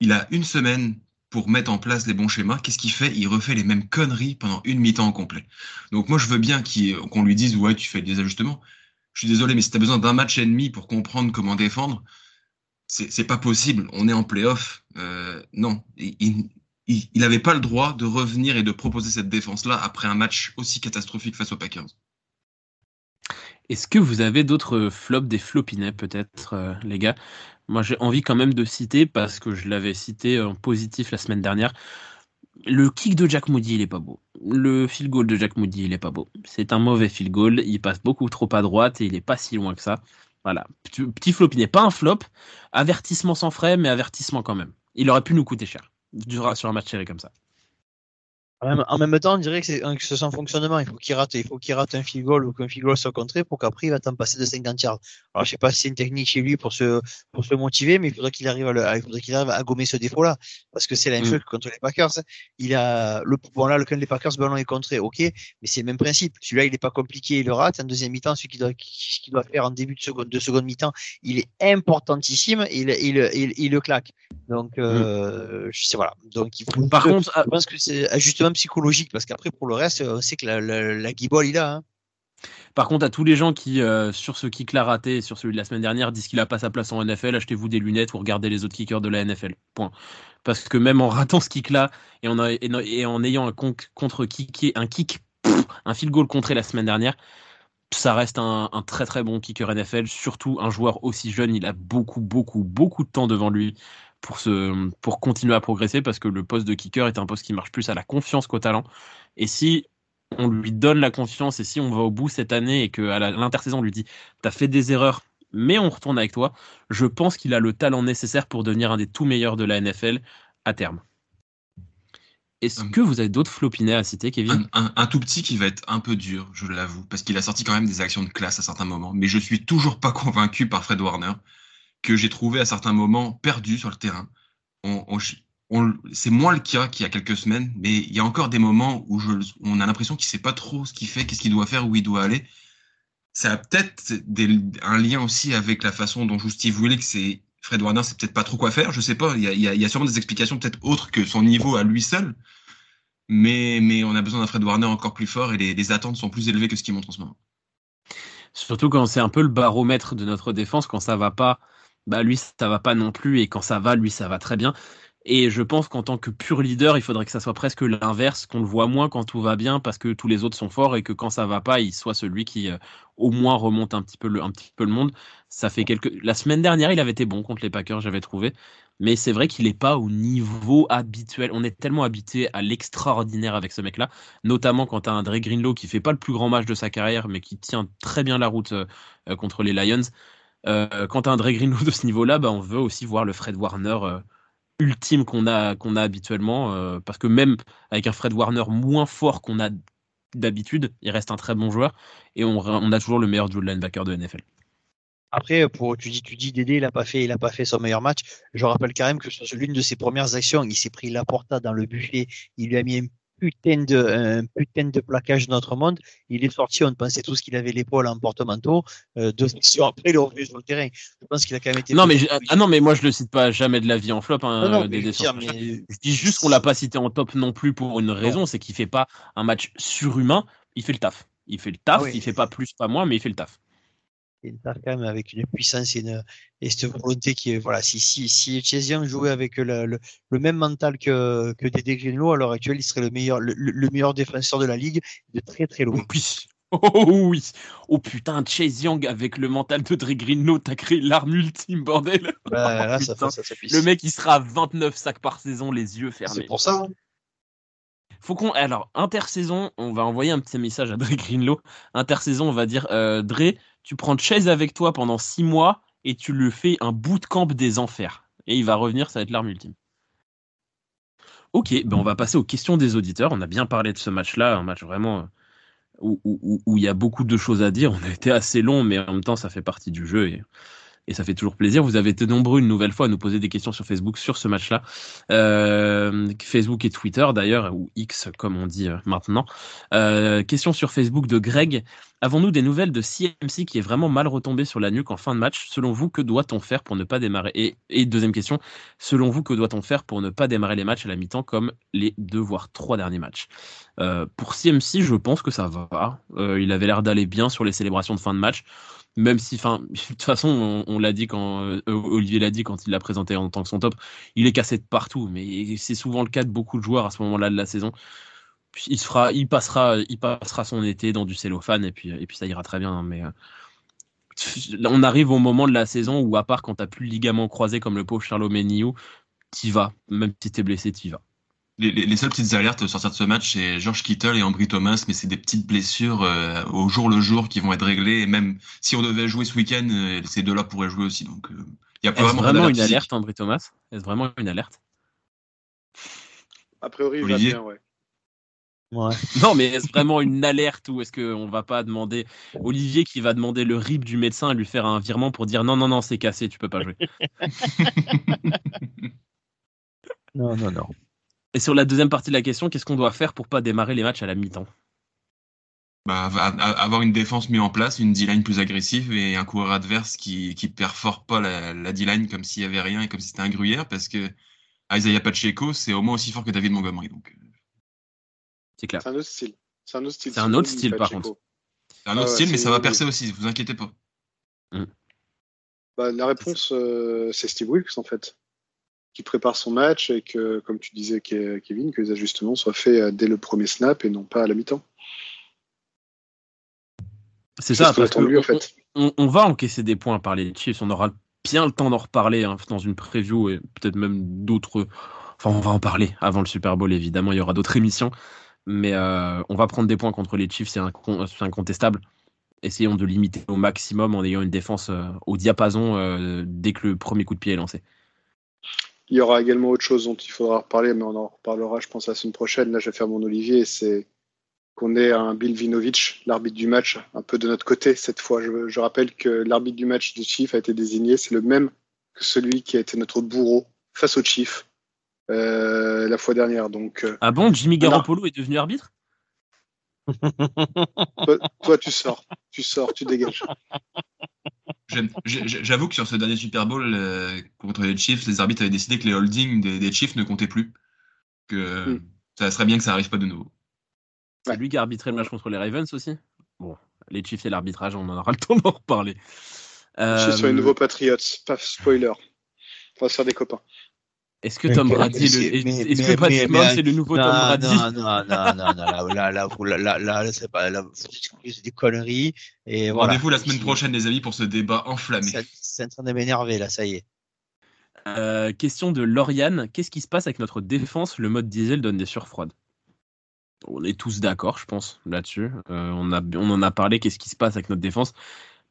il a une semaine pour mettre en place les bons schémas. Qu'est-ce qu'il fait? Il refait les mêmes conneries pendant une mi-temps en complet. Donc moi, je veux bien qu'on lui dise ouais, tu fais des ajustements. Je suis désolé, mais si tu as besoin d'un match et demi pour comprendre comment défendre, c'est pas possible. On est en playoff. Euh, non, il n'avait pas le droit de revenir et de proposer cette défense-là après un match aussi catastrophique face aux Packers. Est-ce que vous avez d'autres flops, des flopinets peut-être, euh, les gars? Moi, j'ai envie quand même de citer, parce que je l'avais cité en positif la semaine dernière, le kick de Jack Moody, il est pas beau. Le field goal de Jack Moody, il est pas beau. C'est un mauvais field goal. Il passe beaucoup trop à droite et il est pas si loin que ça. Voilà. Petit flop, il n'est pas un flop. Avertissement sans frais, mais avertissement quand même. Il aurait pu nous coûter cher sur un match serré comme ça. En même temps, on dirait que c'est un ce sans fonctionnement. Il faut qu'il rate, il faut qu'il rate un field goal ou qu'un field goal soit contré pour qu'après il va t'en passer de 50 yards. Alors je sais pas si c'est une technique chez lui pour se pour se motiver, mais il faudrait qu'il arrive à il faudrait qu'il arrive à gommer ce défaut-là parce que c'est la même mm. chose que contre les Packers. Il a le bon là le les Packers ballon est contré, ok, mais c'est le même principe. Celui-là il est pas compliqué, il le rate. En deuxième mi-temps, celui qu'il doit qu'il doit faire en début de seconde de seconde mi-temps, il est importantissime et il, il, il, le claque. Donc euh, mm. je sais voilà. Donc il faut. Par contre, je pense que c'est justement psychologique parce qu'après pour le reste on sait que la, la, guibole il a hein. Par contre, à tous les gens qui, euh, sur ce kick l'a raté sur celui de la semaine dernière, disent qu'il a pas sa place en NFL, achetez-vous des lunettes ou regardez les autres kickers de la NFL. Point. Parce que même en ratant ce kick-là et en, et en ayant un contre kick, un kick, un field goal contré la semaine dernière, ça reste un, très très bon kicker NFL. Surtout un joueur aussi jeune, il a beaucoup beaucoup beaucoup de temps devant lui pour, se, pour continuer à progresser parce que le poste de kicker est un poste qui marche plus à la confiance qu'au talent. Et si on lui donne la confiance et si on va au bout cette année et que à l'intersaison on lui dit t'as fait des erreurs mais on retourne avec toi, je pense qu'il a le talent nécessaire pour devenir un des tout meilleurs de la NFL à terme. Est-ce que vous avez d'autres flopinets à citer, Kevin? Un, un, tout petit qui va être un peu dur, je l'avoue, parce qu'il a sorti quand même des actions de classe à certains moments, mais je suis toujours pas convaincu par Fred Warner que j'ai trouvé à certains moments perdu sur le terrain. C'est moins le cas qu'il y a quelques semaines, mais il y a encore des moments où on a l'impression qu'il sait pas trop ce qu'il fait, qu'est-ce qu'il doit faire, où il doit aller. Ça a peut-être un lien aussi avec la façon dont joue Steve Willis. C'est Fred Warner, c'est peut-être pas trop quoi faire. Je sais pas. Il y a, sûrement des explications peut-être autres que son niveau à lui seul. Mais, on a besoin d'un Fred Warner encore plus fort et les, les attentes sont plus élevées que ce qu'il montre en ce moment. Surtout quand c'est un peu le baromètre de notre défense, quand ça va pas bah lui ça va pas non plus et quand ça va lui ça va très bien Et je pense qu'en tant que pur leader, il faudrait que ça soit presque l'inverse, qu'on le voit moins quand tout va bien parce que tous les autres sont forts et que quand ça va pas, il soit celui qui euh, au moins remonte un petit peu le, un petit peu le monde. Ça fait quelques. La semaine dernière, il avait été bon contre les Packers, j'avais trouvé. Mais c'est vrai qu'il n'est pas au niveau habituel. On est tellement habitué à l'extraordinaire avec ce mec-là, notamment quand tu as un Greenlow qui fait pas le plus grand match de sa carrière, mais qui tient très bien la route euh, euh, contre les Lions. Quand tu as un Dre Greenlow de ce niveau-là, bah, on veut aussi voir le Fred Warner ultime qu'on a, a habituellement. Euh, parce que même avec un Fred Warner moins fort qu'on a d'habitude, il reste un très bon joueur. Et on, a toujours le meilleur dual linebacker de NFL. Après, pour, tu dis, tu dis Dédé, il a pas fait, a pas fait son meilleur match. Je rappelle quand même que sur l'une de ses premières actions, il s'est pris la porta dans le buffet. Il lui a mis un putain de, un putain de plaquage de notre monde. Il est sorti, on pensait tous qu'il avait l'épaule en porte-manteau. Euh, deux [LAUGHS] sections après, il est revenu sur le terrain. Je pense qu'il a quand même été. Non, mais, ah non, mais moi, je le cite pas jamais de la vie en flop. Hein, non, des, je, je, dis juste qu'on l'a pas cité en top non plus pour une raison, c'est qu'il fait pas un match surhumain. Il fait le taf. Il fait le taf. Ah il fait pas plus, pas moins, mais il fait le taf il quand même avec une puissance et, une, et cette volonté qui est voilà si si si Young jouait avec le, le, même mental que que Dédé Greenlow à l'heure actuelle il serait le meilleur le, meilleur défenseur de la ligue de très très loin. [LAUGHS] Oh oui Oh putain, Chase Young avec le mental de Dre Greenlow, t'as créé l'arme ultime, bordel bah, là, ça, [LAUGHS] ça, Le mec, il sera à 29 sacs par saison, les yeux fermés. C'est pour ça. Hein. Faut qu'on. Alors, intersaison, on va envoyer un petit message à Dre Greenlow. Intersaison, on va dire euh, Dre, tu prends Chase avec toi pendant six mois et tu le fais un bootcamp des enfers. Et il va revenir, ça va être l'arme ultime. Ok, ben on va passer aux questions des auditeurs. On a bien parlé de ce match-là, un match vraiment euh, où, il y a beaucoup de choses à dire. On a été assez long, mais en même temps, ça fait partie du jeu. Et ça fait toujours plaisir. Vous avez été nombreux une nouvelle fois à nous poser des questions sur Facebook sur ce match-là. Euh, Facebook et Twitter d'ailleurs, ou X comme on dit euh, maintenant. Euh, question sur Facebook de Greg. Avons-nous des nouvelles de CMC qui est vraiment mal retombé sur la nuque en fin de match? Selon vous, que doit-on faire pour ne pas démarrer? Et, deuxième question, selon vous, que doit-on faire pour ne pas démarrer les matchs à la mi-temps comme les deux voire trois derniers matchs? Pour CMC, je pense que ça va. Il avait l'air d'aller bien sur les célébrations de fin de match même si, [LAUGHS] de toute façon, on, l'a dit quand euh, Olivier l'a dit quand il l'a présenté en tant que son top, il est cassé de partout, mais c'est souvent le cas de beaucoup de joueurs à ce moment-là de la saison. il il passera, il passera son été dans du cellophane et puis, et puis ça ira très bien. Hein, mais euh, on arrive au moment de la saison où, à part quand t'as plus le ligament croisé comme le pauvre Charlot Méniou, t'y vas, même si t'es blessé, t'y vas les, seules petites alertes sortir de ce match, c'est George Kittle et Ambry Thomas, mais c'est des petites blessures euh, au jour le jour qui vont être réglées. Et même si on devait jouer ce week-end, euh, ces deux-là pourraient jouer aussi. Donc, euh, il y a pas vraiment, vraiment une alerte, Ambry Thomas? Est-ce vraiment une alerte? A priori, il va bien, ouais. Ouais. [LAUGHS] Non, mais est-ce vraiment une alerte ou est-ce qu'on va pas demander Olivier qui va demander le RIP du médecin à lui faire un virement pour dire non, non, non, c'est cassé, tu peux pas jouer. [LAUGHS] non, non, non. Et sur la deuxième partie de la question, qu'est-ce qu'on doit faire pour pas démarrer les matchs à la mi-temps? Bah, avoir une défense mise en place, une D-line plus agressive et un coureur adverse qui qui perfore pas la, D-line comme s'il y avait rien et comme si c'était un gruyère parce que Isaiah Pacheco c'est au moins aussi fort que David Montgomery donc. Euh. C'est clair. C'est un autre style. C'est un autre style. C'est un autre style par contre. C'est un autre style mais ça va percer aussi, vous inquiétez pas. Mm. Bah, la réponse euh, c'est Steve Wilkes en fait qui prépare son match et que, comme tu disais, Kevin, que les ajustements soient faits euh, dès le premier snap et non pas à la mi-temps. C'est ça, parce on, va encaisser des points par les Chiefs, on aura bien le temps d'en reparler hein, dans une preview et peut-être même d'autres. Enfin, on va en parler avant le Super Bowl, évidemment, il y aura d'autres émissions, mais euh, on va prendre des points contre les Chiefs, c'est incontestable. Essayons de limiter au maximum en ayant une défense euh, au diapason dès que le premier coup de pied est lancé. Il y aura également autre chose dont il faudra reparler, mais on en reparlera, je pense, la semaine prochaine. Là, je vais faire mon Olivier. C'est qu'on ait un Bill Vinovich, l'arbitre du match, un peu de notre côté cette fois. Je, rappelle que l'arbitre du match du Chief a été désigné. C'est le même que celui qui a été notre bourreau face au Chief euh, la fois dernière. Donc, euh, ah bon, Jimmy Garoppolo est devenu arbitre? Toi, tu sors, tu sors, tu dégages. [LAUGHS] J'avoue que sur ce dernier Super Bowl euh, contre les Chiefs, les arbitres avaient décidé que les holdings des, Chiefs ne comptaient plus. Que hmm. ça serait bien que ça n'arrive pas de nouveau. C'est lui qui a arbitré le match contre les Ravens aussi? Bon, les Chiefs et l'arbitrage, on en aura [LAUGHS] le temps d'en reparler. Euh... Chiefs sont les nouveaux Patriots, pas spoiler. On va se faire des copains. Est-ce que Tom Brady, [LAUGHS] est-ce que Mahomes c'est le nouveau Tom Brady? Non, non, non, non, non, là, là, là, là, là, c'est pas, là, c'est des conneries. Et voilà. Rendez-vous la semaine prochaine, les amis, pour ce débat enflammé. C'est en train de m'énerver, là, ça y est. Euh, question de Lauriane. Qu'est-ce qui se passe avec notre défense? Le mode diesel donne des surfroides. On est tous d'accord, je pense, là-dessus. Euh, on, a, on en a parlé. Qu'est-ce qui se passe avec notre défense?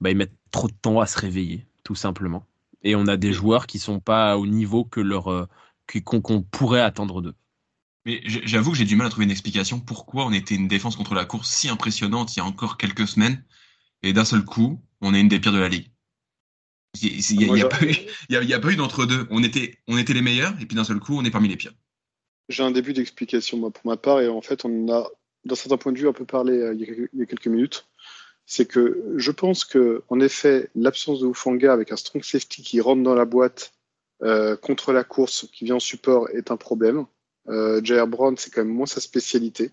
Bah, Ils mettent trop de temps à se réveiller, tout simplement. Et on a des joueurs qui sont pas au niveau que leur euh, qu'on pourrait attendre d'eux. Mais j'avoue que j'ai du mal à trouver une explication pourquoi on était une défense contre la course si impressionnante il y a encore quelques semaines et d'un seul coup, on est une des pires de la ligue. Il n'y a, a, pas eu d'entre-deux. On était, on était les meilleurs et puis d'un seul coup, on est parmi les pires. J'ai un début d'explication moi, pour ma part et en fait, on a, d'un certain point de vue, un peu parlé euh, il, y a, quelques minutes. C'est que je pense que, en effet, l'absence de Ufanga avec un strong safety qui rentre dans la boîte euh, contre la course qui vient en support est un problème. Euh, Jair Brown, c'est quand même moins sa spécialité.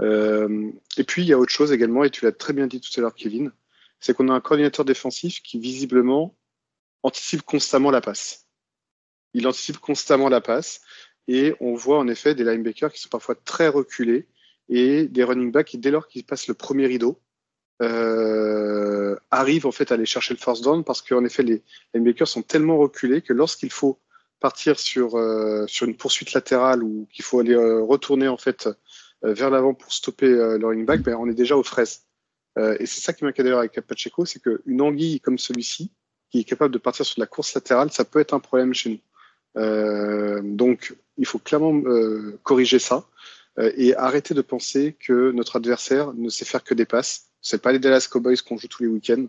Euh, et puis, il y a autre chose également, et tu l'as très bien dit tout à l'heure, Kevin, c'est qu'on a un coordinateur défensif qui, visiblement, anticipe constamment la passe. Il anticipe constamment la passe, et on voit en effet des linebackers qui sont parfois très reculés, et des running backs qui, dès lors qu'ils passent le premier rideau, euh, arrivent en fait à aller chercher le first down parce qu'en effet les linebackers sont tellement reculés que lorsqu'il faut partir sur euh, sur une poursuite latérale ou qu'il faut aller euh, retourner en fait euh, vers l'avant pour stopper euh, le running back, ben, on est déjà aux fraises. et c'est ça qui m'inquiète d'ailleurs avec Pacheco, c'est qu'une anguille comme celui-ci, qui est capable de partir sur de la course latérale, ça peut être un problème chez nous. donc il faut clairement corriger ça et arrêter de penser que notre adversaire ne sait faire que des passes c'est pas les Dallas Cowboys qu'on joue tous les week-ends.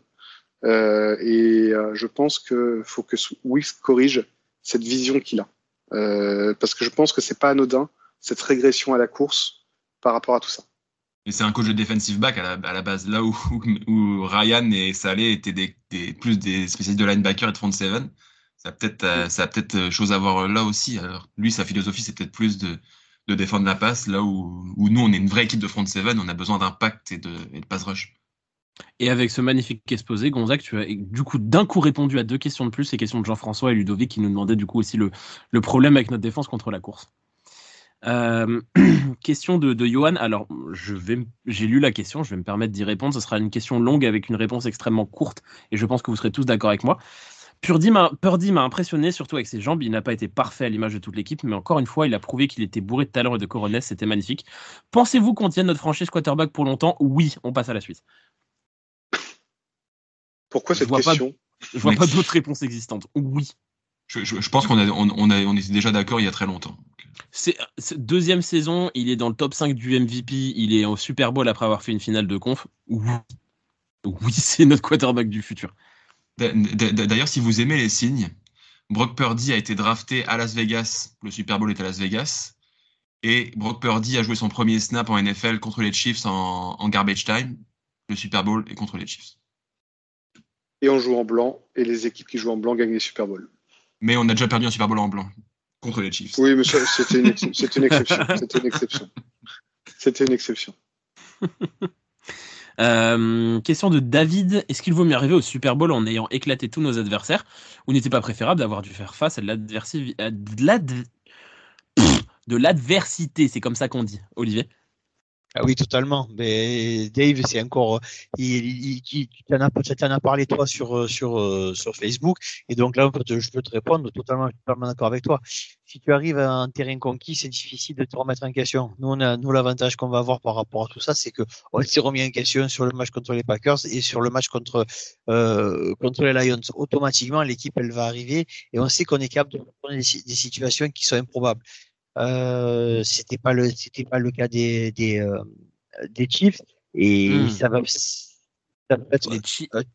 Euh, et euh, je pense qu'il faut que Wills corrige cette vision qu'il a. Euh, parce que je pense que c'est pas anodin, cette régression à la course par rapport à tout ça. Et c'est un coach de defensive back à la, base, là [LAUGHS] où, Ryan et Saleh étaient plus des spécialistes de linebacker et de front seven. Ça a peut-être ça peut-être chose à voir là aussi. Lui, sa philosophie, c'est peut-être plus de, de défendre la passe, là où, où, nous, on est une vraie équipe de front seven, on a besoin d'impact et de, et de pass rush. Et avec ce magnifique exposé, Gonzague, tu as du coup d'un coup répondu à deux questions de plus, les questions de Jean-François et Ludovic qui nous demandaient du coup aussi le, le problème avec notre défense contre la course. Euh, [CLEARS THROAT] question de, de Johan. Alors, j'ai lu la question, je vais me permettre d'y répondre. Ce sera une question longue avec une réponse extrêmement courte, et je pense que vous serez tous d'accord avec moi. Purdy m'a impressionné, surtout avec ses jambes. Il n'a pas été parfait à l'image de toute l'équipe, mais encore une fois, il a prouvé qu'il était bourré de talent et de coronets. C'était magnifique. Pensez-vous qu'on tienne notre franchise quarterback pour longtemps? Oui, on passe à la suite. Pourquoi cette question? Je vois pas d'autres réponses existantes. Oui. Je, pense qu'on a, on, on, était déjà d'accord il y a très longtemps. C'est deuxième saison, il est dans le top 5 du MVP, il est au Super Bowl après avoir fait une finale de conf. Oui, oui c'est notre quarterback du futur. D'ailleurs, si vous aimez les signes, Brock Purdy a été drafté à Las Vegas. Le Super Bowl est à Las Vegas. Et Brock Purdy a joué son premier snap en NFL contre les Chiefs en, garbage time. Le Super Bowl est contre les Chiefs. Et on joue en blanc. Et les équipes qui jouent en blanc gagnent les Super Bowls. Mais on a déjà perdu un Super Bowl en blanc contre les Chiefs. Oui, mais c'était une, une, exception. C'était une exception. C'était une exception. [LAUGHS] Euh, question de David. Est-ce qu'il vaut mieux arriver au Super Bowl en ayant éclaté tous nos adversaires ou n'était pas préférable d'avoir dû faire face à de l'adversité? C'est comme ça qu'on dit, Olivier ah oui, totalement. Mais Dave, c'est encore, il, il, tu en as, parlé toi sur sur sur Facebook, et donc là, je peux te répondre totalement, totalement d'accord avec toi. Si tu arrives à un terrain conquis, c'est difficile de te remettre en question. Nous, on a, nous l'avantage qu'on va avoir par rapport à tout ça, c'est que on s'est remis en question sur le match contre les Packers et sur le match contre euh, contre les Lions. Automatiquement, l'équipe elle va arriver et on sait qu'on est capable de prendre des situations qui sont improbables. Euh, c'était pas le c'était pas le cas des des, euh, des Chiefs et hmm. ça va les,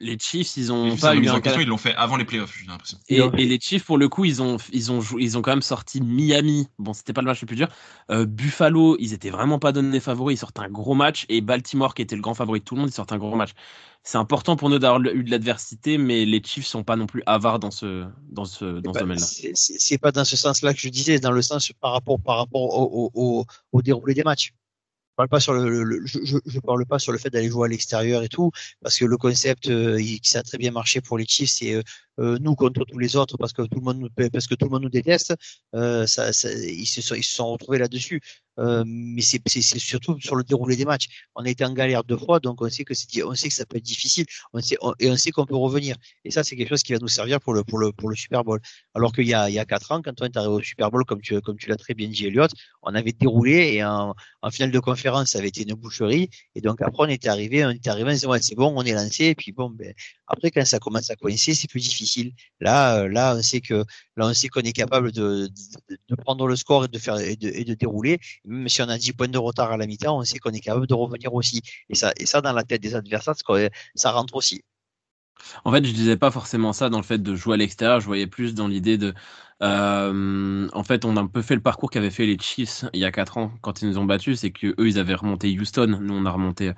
les, Chiefs, ils ont pas eu un ils l'ont fait avant les playoffs, j'ai l'impression. Et, et, les Chiefs, pour le coup, ils ont, ils ont, ils ont quand même sorti Miami. Bon, c'était pas le match le plus dur. Euh, Buffalo, ils étaient vraiment pas donnés favoris. Ils sortent un gros match. Et Baltimore, qui était le grand favori de tout le monde, ils sortent un gros match. C'est important pour nous d'avoir eu de l'adversité, mais les Chiefs sont pas non plus avares dans ce, dans ce, dans ce domaine-là. C'est pas dans ce sens-là que je disais, dans le sens par rapport, par rapport au, au, au, au déroulé des matchs. Parle pas sur le, je, je, parle pas sur le fait d'aller jouer à l'extérieur et tout, parce que le concept euh, il- ça a très bien marché pour les Chiefs, c'est euh, euh, nous contre tous les autres parce que tout le monde nous, parce que tout le monde nous déteste. Euh, ça, ça, ils se sont, ils se sont retrouvés là-dessus. Euh, mais c'est surtout sur le déroulé des matchs. On a été en galère deux fois, donc on sait que on sait que ça peut être difficile. On sait, on- et on sait qu'on peut revenir. Et ça, c'est quelque chose qui va nous servir pour le pour le pour le Super Bowl. Alors qu'il y a il y a quatre ans, quand on est arrivé au Super Bowl, comme tu comme tu l'as très bien dit, Elliot, on avait déroulé et en, en finale de conférence, ça avait été une boucherie. Et donc après, on était arrivé, on était arrivé, c'est bon, on est lancé. Et puis bon, ben, après, quand ça commence à coincer, c'est plus difficile. Là, euh, là, on sait que là, on sait qu'on est capable de, de, prendre le score et de faire et de, et de dérouler. Même si on a 10 points de retard à la mi-temps, on sait qu'on est capable de revenir aussi. Et ça, et ça dans la tête des adversaires, ça rentre aussi. En fait, je disais pas forcément ça dans le fait de jouer à l'extérieur. Je voyais plus dans l'idée de. Euh, en fait, on a un peu fait le parcours qu'avaient fait les Chiefs il y a 4 ans quand ils nous ont battus. C'est que eux, ils avaient remonté Houston. Nous, on a remonté euh,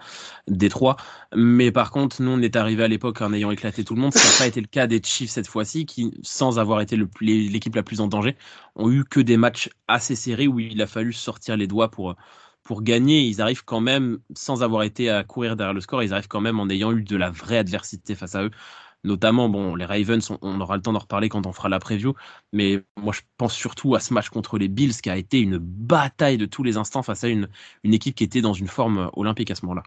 Détroit. Mais par contre, nous, on est arrivé à l'époque en ayant éclaté tout le monde. Ça n'a pas été le cas des Chiefs cette fois-ci, qui, sans avoir été l'équipe la plus en danger, ont eu que des matchs assez serrés où il a fallu sortir les doigts pour pour gagner, ils arrivent quand même, sans avoir été à courir derrière le score, ils arrivent quand même en ayant eu de la vraie adversité face à eux. Notamment, bon, les Ravens, on, aura le temps d'en reparler quand on fera la preview, mais moi je pense surtout à ce match contre les Bills qui a été une bataille de tous les instants face à une, équipe qui était dans une forme olympique à ce moment-là.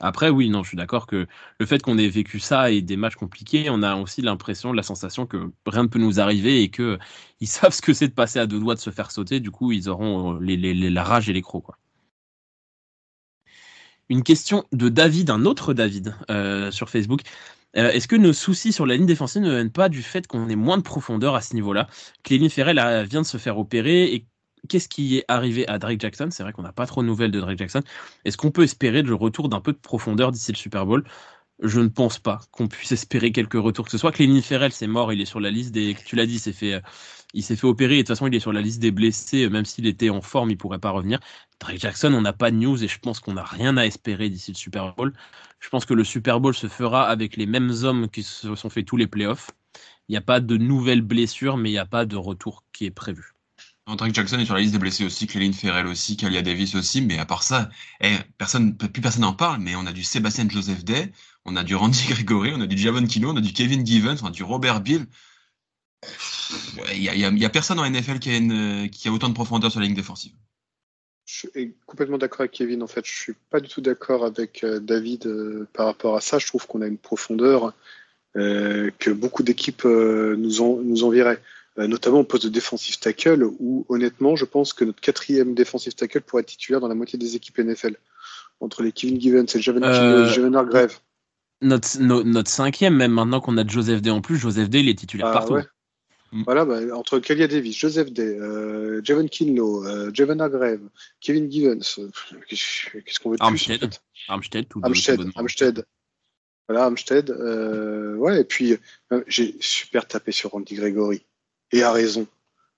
Après, oui, non, je suis d'accord que le fait qu'on ait vécu ça et des matchs compliqués, on a aussi l'impression, la sensation que rien ne peut nous arriver et que ils [LAUGHS] savent ce que c'est de passer à deux doigts de se faire sauter. Du coup, ils auront les- la rage et les crocs, quoi. Une question de David, un autre David, euh, sur Facebook. Euh, Est-ce que nos soucis sur la ligne défensive ne viennent pas du fait qu'on ait moins de profondeur à ce niveau-là? Cléline Ferrell a- vient de se faire opérer et qu'est-ce qui est arrivé à Drake Jackson? C'est vrai qu'on n'a pas trop de nouvelles de Drake Jackson. Est-ce qu'on peut espérer le retour d'un peu de profondeur d'ici le Super Bowl? Je ne pense pas qu'on puisse espérer quelques retours que ce soit. Cléline Ferrell, c'est mort, il est sur la liste des. Tu l'as dit, il s'est fait, euh, il s'est fait opérer et de toute façon, il est sur la liste des blessés. Même s'il était en forme, il pourrait pas revenir. Drake Jackson, on n'a pas de news et je pense qu'on n'a rien à espérer d'ici le Super Bowl. Je pense que le Super Bowl se fera avec les mêmes hommes qui se sont fait tous les playoffs. Il n'y a pas de nouvelles blessures, mais il n'y a pas de retour qui est prévu. Drake Jackson est sur la liste des blessés aussi, Cléline Ferrell aussi, Kalia Davis aussi, mais à part ça, eh, personne, plus personne n'en parle, mais on a du Sébastien Joseph Day, on a du Randy Gregory, on a du Javon Kino, on a du Kevin Givens, on a du Robert Bill. Il y a, y a- y a personne en NFL qui a, une- qui a autant de profondeur sur la ligne défensive. Je suis complètement d'accord avec Kevin. En fait, je suis pas du tout d'accord avec euh, David euh, par rapport à ça. Je trouve qu'on a une profondeur euh, que beaucoup d'équipes euh, nous, en, nous envieraient, Euh, notamment au poste de defensive tackle, où honnêtement, je pense que notre quatrième defensive tackle pourrait être titulaire dans la moitié des équipes NFL. Entre les Kevin Givens et Javon euh, Javon Hargrave. Notre, no- notre cinquième, même maintenant qu'on a Joseph Day en plus, Joseph Day, il est titulaire Ah, partout. ouais. Mm. Voilà, bah, entre Kalia Davis, Joseph Day, euh, Javon Kinlo, euh, Javon Hargrave, Kevin Givens, euh, qu'est-ce qu'on veut de plus Armstead. fait? Armstead, tout Amstead, tout. Amstead. Voilà, Amstead. Euh, ouais, et puis euh, j'ai super tapé sur Randy Gregory. Et a raison.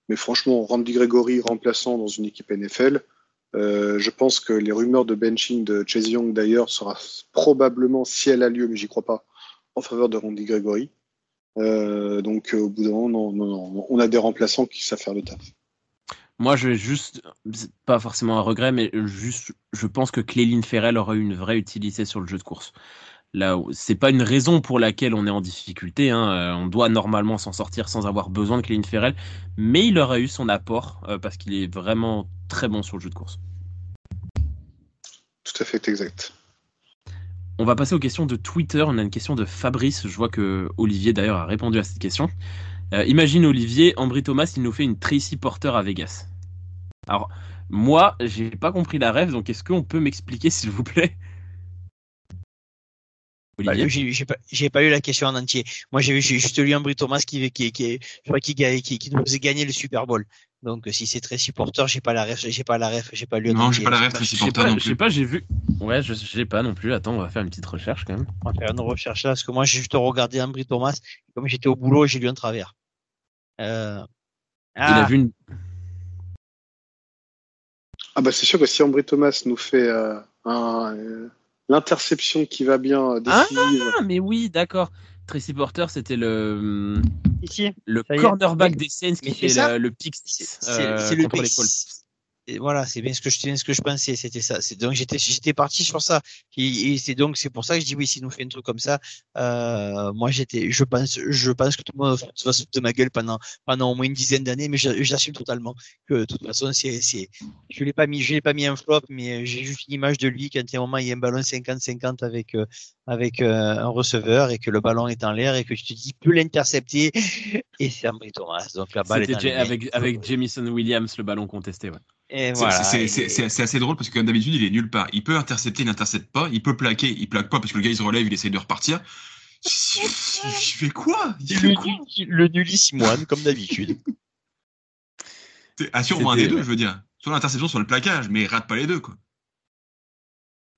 Mais franchement, Randy Gregory remplaçant dans une équipe NFL, euh, je pense que les rumeurs de benching de Chase Young d'ailleurs sera probablement, si elle a lieu, mais j'y crois pas, en faveur de Randy Gregory. Euh, donc euh, au bout d'un moment, non, non, non, on a des remplaçants qui savent faire le taf. Moi, je vais juste, pas forcément un regret, mais juste, je pense que Cléline Ferrell aurait eu une vraie utilité sur le jeu de course. Là, c'est pas une raison pour laquelle on est en difficulté. Hein. euh, On doit normalement s'en sortir sans avoir besoin de Cléline Ferrell, mais il aurait eu son apport euh, parce qu'il est vraiment très bon sur le jeu de course. Tout à fait exact. On va passer aux questions de Twitter. On a une question de Fabrice. Je vois que Olivier d'ailleurs a répondu à cette question. Euh, imagine Olivier, Ambry Thomas, il nous fait une Tracy Porter à Vegas. Alors, moi, j'ai pas compris la rêve, donc est-ce qu'on peut m'expliquer s'il vous plaît? Bah, Olivier? j'ai pas, pas eu la question en entier. Moi, j'ai juste lu Ambry Thomas qui, nous faisait gagner le Super Bowl. Donc, si c'est très supporter, j'ai pas la ref, j'ai pas la ref, j'ai pas lu. Non, j'ai pas la ref, Je Tracy sais Porter je sais pas, j'ai vu. Ouais, je j'ai pas non plus. Attends, on va faire une petite recherche quand même. On va faire une recherche là, parce que moi, j'ai juste regardé Ambry Thomas. Comme j'étais au boulot, j'ai lu en travers. Euh... Il a Ah, vu une. Ah bah c'est sûr que si Ambry Thomas nous fait euh, un, euh, l'interception qui va bien euh, décisive, Ah, mais oui, d'accord. Tracy Porter, c'était le ici. le est. cornerback des Saints qui mais fait c'est ça. le, le pick C'est six, c'est- euh, c'est le pick. Et voilà, c'est bien ce que je, bien ce que je pensais, c'était ça. C'est donc j'étais, j'étais parti sur ça. Et, c'est donc c'est pour ça que je dis oui, s'il nous fait un truc comme ça, euh, moi j'étais, je pense, je pense que tout le monde va se de ma gueule pendant pendant au moins une dizaine d'années, mais j'assume totalement que de toute façon c'est c'est, je l'ai pas mis, je l'ai pas mis un flop, mais j'ai juste une image de lui quand à un moment il y a un ballon 50-50 avec euh, avec euh, un receveur et que le ballon est en l'air et que tu te dis il peut l'intercepter et c'est Ambry Thomas. Donc la balle est avec avec Jamison Williams le ballon contesté. Ouais. C'est assez drôle parce que comme d'habitude, il est nulle part. Il peut intercepter, il n'intercepte pas. Il peut plaquer, il plaque pas parce que le gars il se relève, il essaye de repartir. [LAUGHS] Je fais quoi, le, le nullissimoine, comme d'habitude. Assure-moi un des deux, je veux dire. Soit l'interception, soit le plaquage, mais rate pas les deux, quoi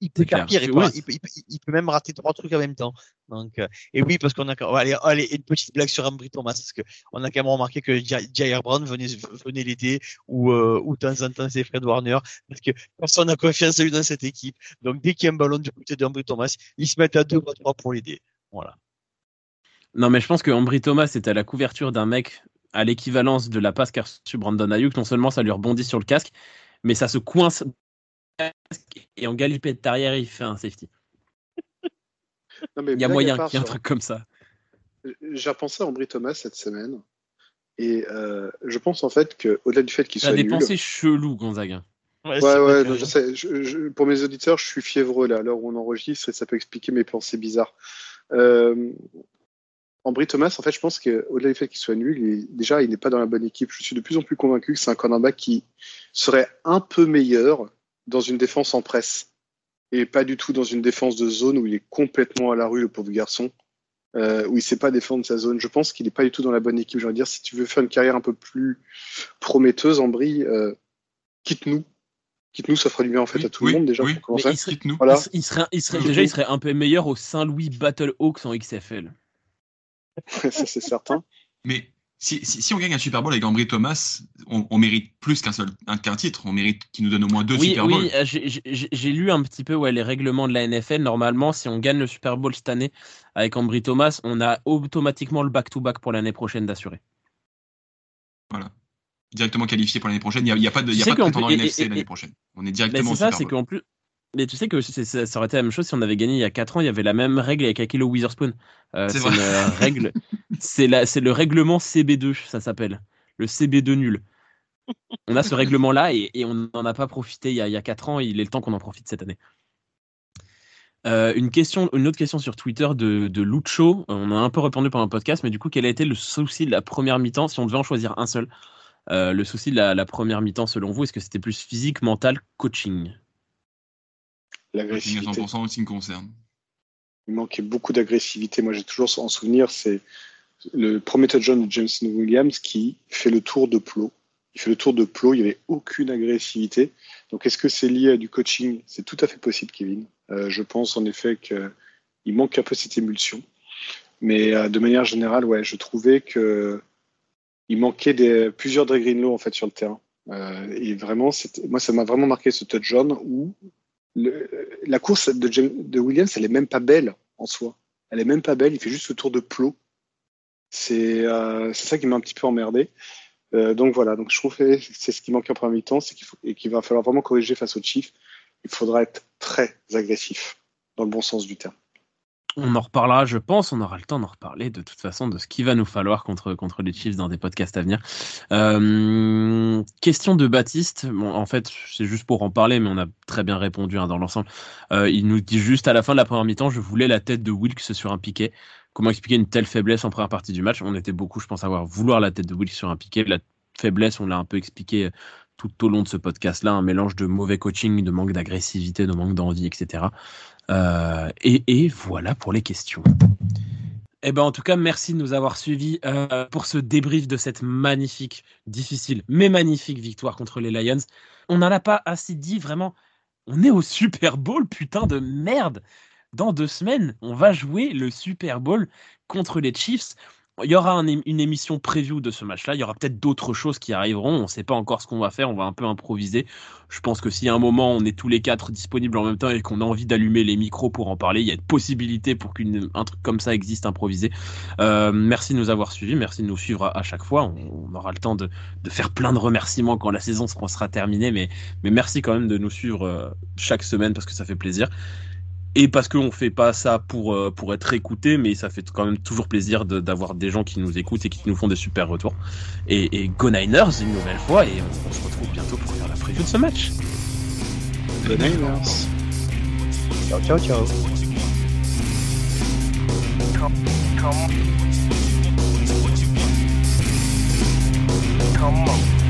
il peut faire pire. Il peut, il, peut, même rater trois trucs en même temps. Donc, euh, et oui, parce qu'on a allez, allez, une petite blague sur Ambry Thomas, parce que on a quand même remarqué que Jair Brown venait, venait l'aider, ou, euh, ou de temps en temps c'est Fred Warner, parce que personne n'a confiance en lui dans cette équipe. Donc, dès qu'il y a un ballon du côté d'Ambry Thomas, ils se mettent à deux ou à trois pour l'aider. Voilà. Non, mais je pense que Ambry Thomas est à la couverture d'un mec à l'équivalence de la passe qu'a reçu Brandon Ayuk. Non seulement ça lui rebondit sur le casque, mais ça se coince et en galipette arrière, il fait un safety. il y a moyen qu'il y ait un truc comme ça. J'ai repensé à Ambry Thomas cette semaine. Et euh, je pense en fait qu'au-delà du fait qu'il soit. des pensées cheloues, Gonzaga. Ouais, ouais, je sais. pour mes auditeurs, je suis fiévreux là, à l'heure où on enregistre, et ça peut expliquer mes pensées bizarres. Euh, Ambry Thomas, en fait, je pense qu'au-delà du fait qu'il soit nul, déjà, il n'est pas dans la bonne équipe. Je suis de plus en plus convaincu que c'est un cornerback qui serait un peu meilleur dans une défense en presse et pas du tout dans une défense de zone où il est complètement à la rue, le pauvre garçon, euh, où il ne sait pas défendre sa zone. Je pense qu'il n'est pas du tout dans la bonne équipe. Je veux dire, si tu veux faire une carrière un peu plus prometteuse, en euh, quitte-nous. Quitte-nous, ça ferait du bien en fait à tout le monde déjà. Oui, pour il serait, il, serait, il serait, déjà, il serait un peu meilleur au Saint-Louis Battle Hawks en XFL. [LAUGHS] ça, c'est certain. Mais si, on gagne un Super Bowl avec Ambry Thomas, on, mérite plus qu'un seul qu'un titre. On mérite qu'il nous donne au moins deux Super Bowls. Oui, euh, j'ai lu un petit peu ouais, les règlements de la NFL. Normalement, si on gagne le Super Bowl cette année avec Ambry Thomas, on a automatiquement le back-to-back pour l'année prochaine d'assuré. Voilà. Directement qualifié pour l'année prochaine. Il n'y a, pas de, y a pas de NFC l'année prochaine. On est directement C'est ça, c'est qu'en plus, mais tu sais que ça aurait été la même chose si on avait gagné il y a 4 ans. Il y avait la même règle avec Akilo Witherspoon. Euh, c'est une règle. C'est le règlement CB2, ça s'appelle. Le CB2 nul. On a ce règlement-là et, on n'en a pas profité il y a, il 4 ans. il est le temps qu'on en profite cette année. Euh, une, question, une autre question sur Twitter de, de Lucho. On a un peu répondu pendant le podcast, mais du coup, quel a été le souci de la première mi-temps si on devait en choisir un seul? Euh, Le souci de la, la première mi-temps, selon vous, est-ce que c'était plus physique, mental, coaching? L'agressivité. 100% aussi me concerne. Il manquait beaucoup d'agressivité. Moi, j'ai toujours en souvenir, c'est le premier touchdown de Jameson Williams qui fait le tour de plot. Il fait le tour de plot, il n'y avait aucune agressivité. Donc, est-ce que c'est lié à du coaching? C'est tout à fait possible, Kevin. Euh, je pense en effet qu'il manque un peu cette émulsion. Mais euh, de manière générale, ouais, je trouvais que il manquait des, plusieurs Dre Greenlow en fait sur le terrain. Euh, et vraiment, moi, ça m'a vraiment marqué ce touchdown où la course de, Williams, elle est même pas belle en soi. Elle est même pas belle. Il fait juste le tour de plot. C'est euh, ça qui m'a un petit peu emmerdé. Euh, donc voilà. Donc je trouve que c'est ce qui manque en premier temps, et qu'il va falloir vraiment corriger face au Chief. Il faudra être très agressif dans le bon sens du terme. On en reparlera, je pense, on aura le temps d'en reparler de toute façon de ce qu'il va nous falloir contre, contre les Chiefs dans des podcasts à venir. Euh, question de Baptiste, bon, en fait c'est juste pour en parler, mais on a très bien répondu hein, dans l'ensemble. Euh, il nous dit juste à la fin de la première mi-temps, je voulais la tête de Wilkes sur un piquet. Comment expliquer une telle faiblesse en première partie du match? On était beaucoup, je pense, à avoir vouloir la tête de Wilkes sur un piquet. La faiblesse, on l'a un peu expliqué tout au long de ce podcast-là, un mélange de mauvais coaching, de manque d'agressivité, de manque d'envie, etc. Euh, et, voilà pour les questions. Eh ben, en tout cas, merci de nous avoir suivis euh, pour ce débrief de cette magnifique, difficile, mais magnifique victoire contre les Lions. On n'en a pas assez dit, vraiment. On est au Super Bowl, putain de merde. Dans deux semaines, on va jouer le Super Bowl contre les Chiefs. Il y aura une émission preview de ce match-là. Il y aura peut-être d'autres choses qui arriveront. On ne sait pas encore ce qu'on va faire. On va un peu improviser. Je pense que si à un moment on est tous les quatre disponibles en même temps et qu'on a envie d'allumer les micros pour en parler, il y a une possibilité pour qu'un truc comme ça existe improvisé. Euh, merci de nous avoir suivis. Merci de nous suivre à, chaque fois. On, aura le temps de, faire plein de remerciements quand la saison sera terminée. Mais, mais merci quand même de nous suivre euh, chaque semaine parce que ça fait plaisir et parce qu'on fait pas ça pour, euh, pour être écouté, mais ça fait quand même toujours plaisir d'avoir des gens qui nous écoutent et qui nous font des super retours. Et, et Go Niners une nouvelle fois, et on, se retrouve bientôt pour faire la preview de ce match. Go Niners. Ciao, ciao, ciao. Come, come. Come on.